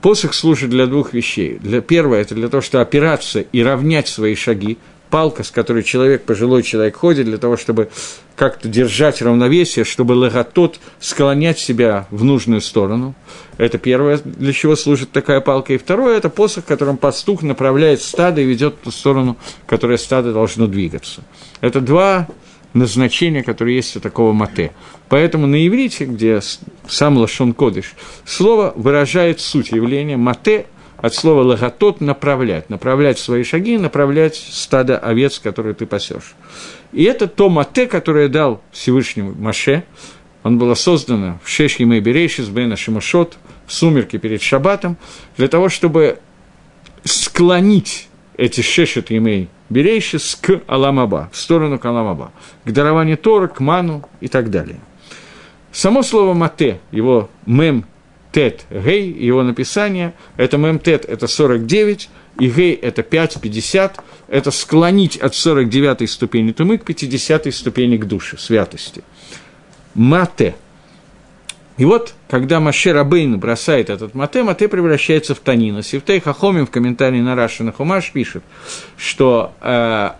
Посох служит для двух вещей. Для, первое, это для того, чтобы опираться и равнять свои шаги, палка, с которой человек, пожилой человек ходит, для того, чтобы как-то держать равновесие, чтобы логотот склонять себя в нужную сторону. Это первое, для чего служит такая палка. И второе, это посох, которым пастух направляет стадо и ведет в ту сторону, которая стадо должно двигаться. Это два назначения, которые есть у такого мате. Поэтому на иврите, где сам Лашон Кодыш, слово выражает суть явления. Мате от слова логотот – направлять, направлять свои шаги, направлять стадо овец, которые ты пасешь. И это то мате, которое дал Всевышнему Маше, он было создано в Шеш Емей Берейшис, Бена Шимашот, в сумерки перед Шаббатом, для того, чтобы склонить эти Шешет Емей Берейшис к Аламаба, в сторону к Аламаба, к дарованию Тора, к Ману и так далее. Само слово «мате», его «мем» тет гей, его написание, это мем тет, это 49, и гей – это 5, 50, это склонить от 49 ступени тумы к 50 ступени к душе, святости. Мате. И вот, когда Маше Рабейн бросает этот мате, мате превращается в танина. Севтей Хахомин в комментарии на Рашина Хумаш пишет, что э,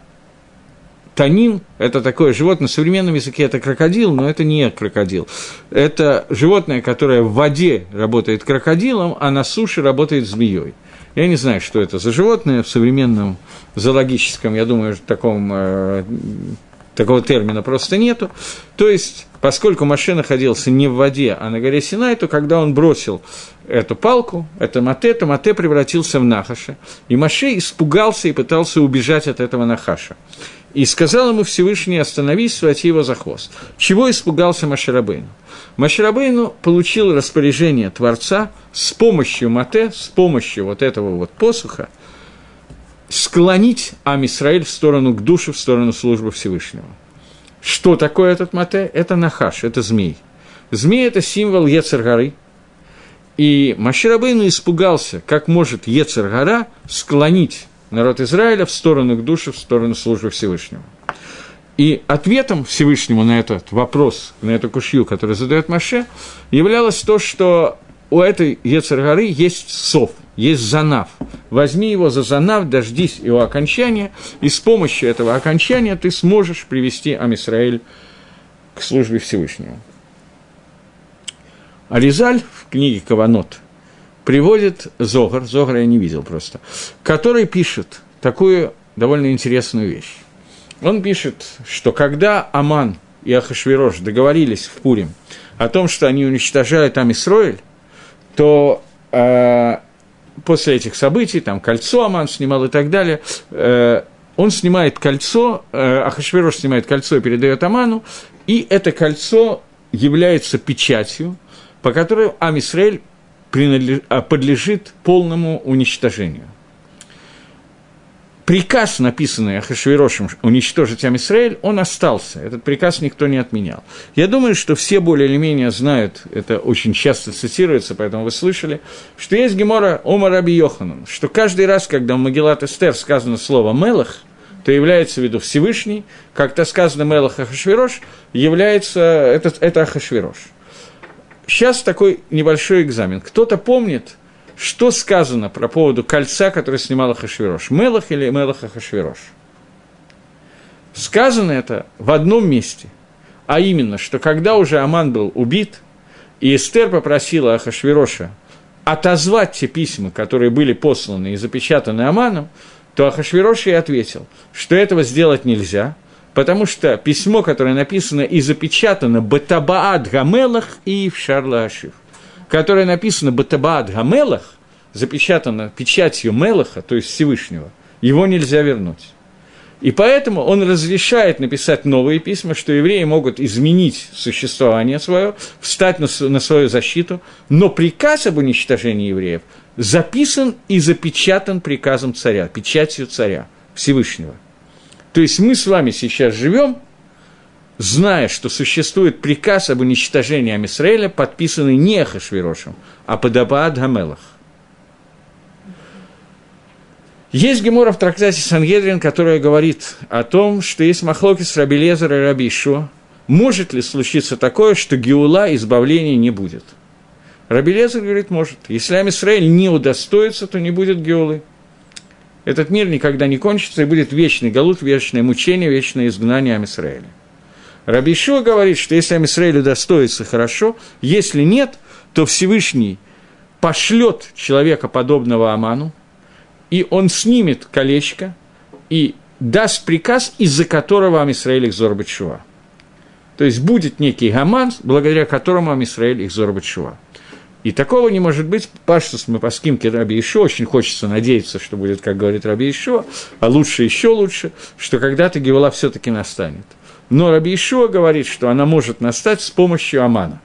Танин – это такое животное, в современном языке это крокодил, но это не крокодил. Это животное, которое в воде работает крокодилом, а на суше работает змеей. Я не знаю, что это за животное в современном зоологическом, я думаю, таком, э, такого термина просто нету. То есть, поскольку Маше находился не в воде, а на горе Синай, то когда он бросил эту палку, это Мате, то Мате превратился в Нахаша. И Маше испугался и пытался убежать от этого Нахаша. И сказал ему Всевышний, остановись, схвати его за хвост. Чего испугался Маширабейну? Маширабейну получил распоряжение Творца с помощью Мате, с помощью вот этого вот посуха, склонить Амисраэль в сторону к душе, в сторону службы Всевышнего. Что такое этот Мате? Это Нахаш, это змей. Змей – это символ Ецергары. И Маширабейну испугался, как может Ецергара склонить народ Израиля в сторону к душе, в сторону службы Всевышнего. И ответом Всевышнему на этот вопрос, на эту кушью, который задает Маше, являлось то, что у этой Ецергары есть сов, есть занав. Возьми его за занав, дождись его окончания, и с помощью этого окончания ты сможешь привести Амисраэль к службе Всевышнего. Аризаль в книге Каванот приводит Зогар, Зогар я не видел просто, который пишет такую довольно интересную вещь. Он пишет, что когда Аман и Ахашвирош договорились в Пурим о том, что они уничтожают там Исроиль, то э, после этих событий, там кольцо Аман снимал и так далее, э, он снимает кольцо, э, Ахашвирош снимает кольцо и передает Аману, и это кольцо является печатью, по которой Амисраэль а, подлежит полному уничтожению приказ, написанный Ахашвирошем уничтожить Амисраэль, он остался. Этот приказ никто не отменял. Я думаю, что все более или менее знают, это очень часто цитируется, поэтому вы слышали, что есть Гемора Ома Раби Йоханан, что каждый раз, когда в Магеллат Эстер сказано слово «мелах», то является в виду Всевышний, как-то сказано Мелах Ахашвирош, является, это, это Ахашвирош. Сейчас такой небольшой экзамен. Кто-то помнит – что сказано про поводу кольца, которое снимал Хашвирош? Мелах или Мелах Хашвирош? Сказано это в одном месте, а именно, что когда уже Аман был убит, и Эстер попросила Ахашвироша отозвать те письма, которые были посланы и запечатаны Аманом, то Ахашвирош ей ответил, что этого сделать нельзя, потому что письмо, которое написано и запечатано Батабаат Гамелах и в Шарлашев которое написано «Батабаат Гамелах», запечатано печатью Мелаха, то есть Всевышнего, его нельзя вернуть. И поэтому он разрешает написать новые письма, что евреи могут изменить существование свое, встать на, на свою защиту, но приказ об уничтожении евреев записан и запечатан приказом царя, печатью царя Всевышнего. То есть мы с вами сейчас живем – зная, что существует приказ об уничтожении Амисраэля, подписанный не Ахашвирошем, а Падабаад Гамелах. Есть Гемора в трактате Сангедрин, которая говорит о том, что есть махлоки с Раби Лезера и Раби Ишуа. Может ли случиться такое, что Геула избавления не будет? Раби Лезер говорит, может. Если Амисраэль не удостоится, то не будет Геулы. Этот мир никогда не кончится, и будет вечный галут, вечное мучение, вечное изгнание Амисраэля. Рабишо говорит, что если Амисраилю достоится, хорошо, если нет, то Всевышний пошлет человека, подобного Аману, и он снимет колечко и даст приказ, из-за которого Амисраиль их Зорбачува. То есть будет некий Гаман, благодаря которому Амисраиль их Зорбачува. И такого не может быть. Паштус мы по скимке Раби еще очень хочется надеяться, что будет, как говорит Раби еще, а лучше еще лучше, что когда-то Гевала все-таки настанет – но Раби Ишуа говорит, что она может настать с помощью Амана.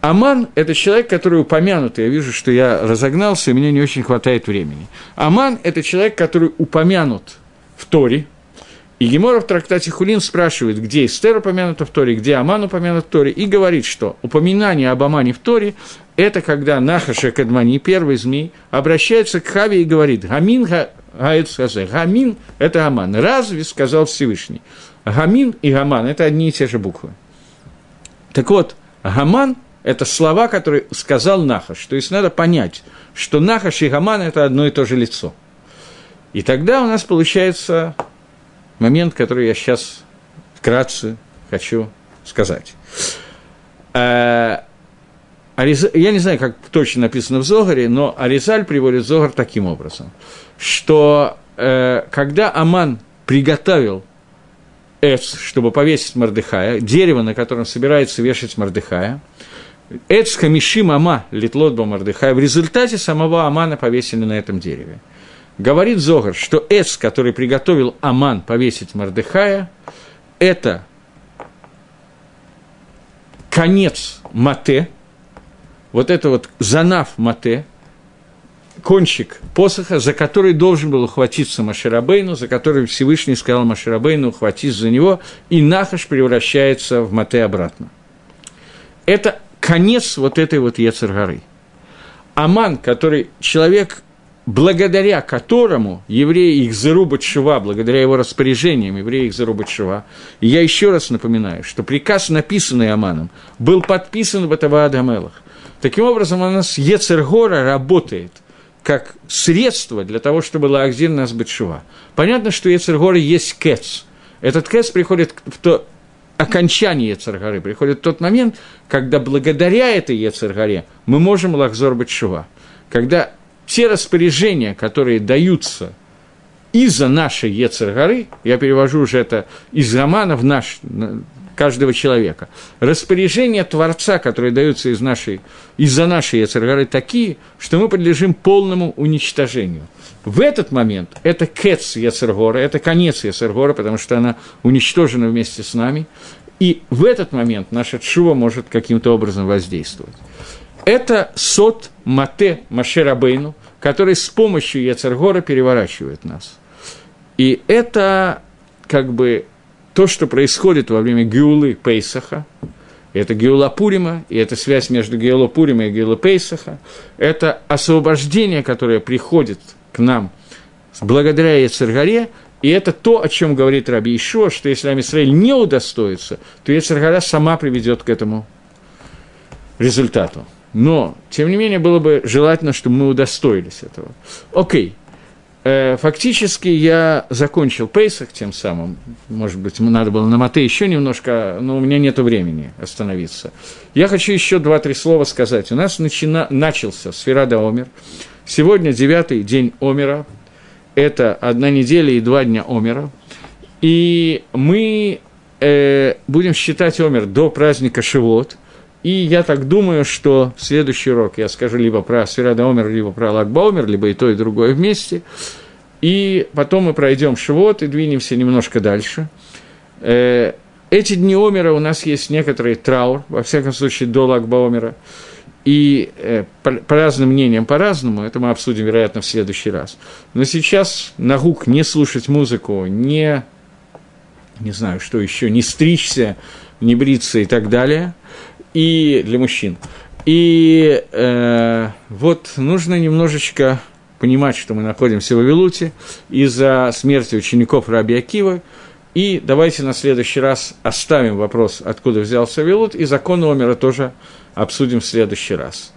Аман – это человек, который упомянут, я вижу, что я разогнался, и мне не очень хватает времени. Аман – это человек, который упомянут в Торе, и Гемора в трактате Хулин спрашивает, где Эстер упомянута в Торе, где Аман упомянут в Торе, и говорит, что упоминание об Амане в Торе – это когда Нахаша Кадмани, первый змей, обращается к Хаве и говорит, «Гамин Гаэцхазе». Гамин – это Аман. Разве, сказал Всевышний. Гамин и Гаман – это одни и те же буквы. Так вот, Гаман – это слова, которые сказал Нахаш. То есть надо понять, что Нахаш и Гаман – это одно и то же лицо. И тогда у нас получается момент, который я сейчас вкратце хочу сказать. Э, я не знаю, как точно написано в Зогаре, но Аризаль приводит Зогар таким образом, что э, когда Аман приготовил эц, чтобы повесить Мордыхая, дерево, на котором собирается вешать Мордыхая, эц хамишим ама литлотба Мордыхая, в результате самого Амана повесили на этом дереве. Говорит Зогар, что эц, который приготовил Аман повесить Мордыхая, это конец Мате, вот это вот занав Мате, кончик посоха, за который должен был ухватиться Маширабейну, за который Всевышний сказал Маширабейну, ухватись за него, и Нахаш превращается в Мате обратно. Это конец вот этой вот Ецергары. Аман, который человек, благодаря которому евреи их зарубят шива, благодаря его распоряжениям евреи их зарубят шива. И я еще раз напоминаю, что приказ, написанный Аманом, был подписан в этого Адамелах. Таким образом, у нас Ецергора работает – как средство для того, чтобы Лаагдин нас Бетшува. Понятно, что Ецергоры есть кэц. Этот кэц приходит в то окончание Ецергоры, приходит тот момент, когда благодаря этой Ецергоре мы можем Лахзор Бетшува. Когда те распоряжения, которые даются из-за нашей Ецергары, я перевожу уже это из романа в наш, каждого человека. Распоряжения Творца, которые даются из нашей, из-за нашей Ецергары, такие, что мы подлежим полному уничтожению. В этот момент это кец Ецергора, это конец Ецергора, потому что она уничтожена вместе с нами. И в этот момент наша Чува может каким-то образом воздействовать. Это сот Мате Машерабейну, который с помощью Ецергора переворачивает нас. И это как бы то, что происходит во время Геулы Пейсаха, это Геула Пурима, и это связь между Геула Пурима и Геула Пейсаха, это освобождение, которое приходит к нам благодаря Ецергаре, и это то, о чем говорит Раби Ишуа, что если Амисраиль не удостоится, то Ецергара сама приведет к этому результату. Но, тем не менее, было бы желательно, чтобы мы удостоились этого. Окей. Э, фактически я закончил Пейсах тем самым. Может быть, надо было на Мате еще немножко, но у меня нет времени остановиться. Я хочу еще два-три слова сказать. У нас начина... начался Сферада Омер. Сегодня девятый день Омера. Это одна неделя и два дня Омера. И мы э, будем считать Омер до праздника Шивот – и я так думаю, что следующий урок я скажу либо про Сферада Омер, либо про Лагба Омер, либо и то, и другое вместе. И потом мы пройдем Шивот и двинемся немножко дальше. Э, эти дни Омера у нас есть некоторый траур, во всяком случае, до Лагба Омера. И э, по, по разным мнениям, по-разному, это мы обсудим, вероятно, в следующий раз. Но сейчас на гук не слушать музыку, не, не знаю, что еще, не стричься, не бриться и так далее – и для мужчин. И э, вот нужно немножечко понимать, что мы находимся в Вавилуте из-за смерти учеников Раби Акива. И давайте на следующий раз оставим вопрос, откуда взялся Вавилут, и закон Омера тоже обсудим в следующий раз.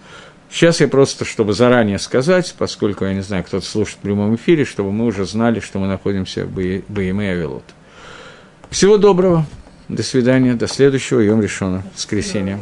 Сейчас я просто, чтобы заранее сказать, поскольку, я не знаю, кто-то слушает в прямом эфире, чтобы мы уже знали, что мы находимся в Баеме Авилот. Всего доброго. До свидания, до следующего Йом Решона, воскресенья.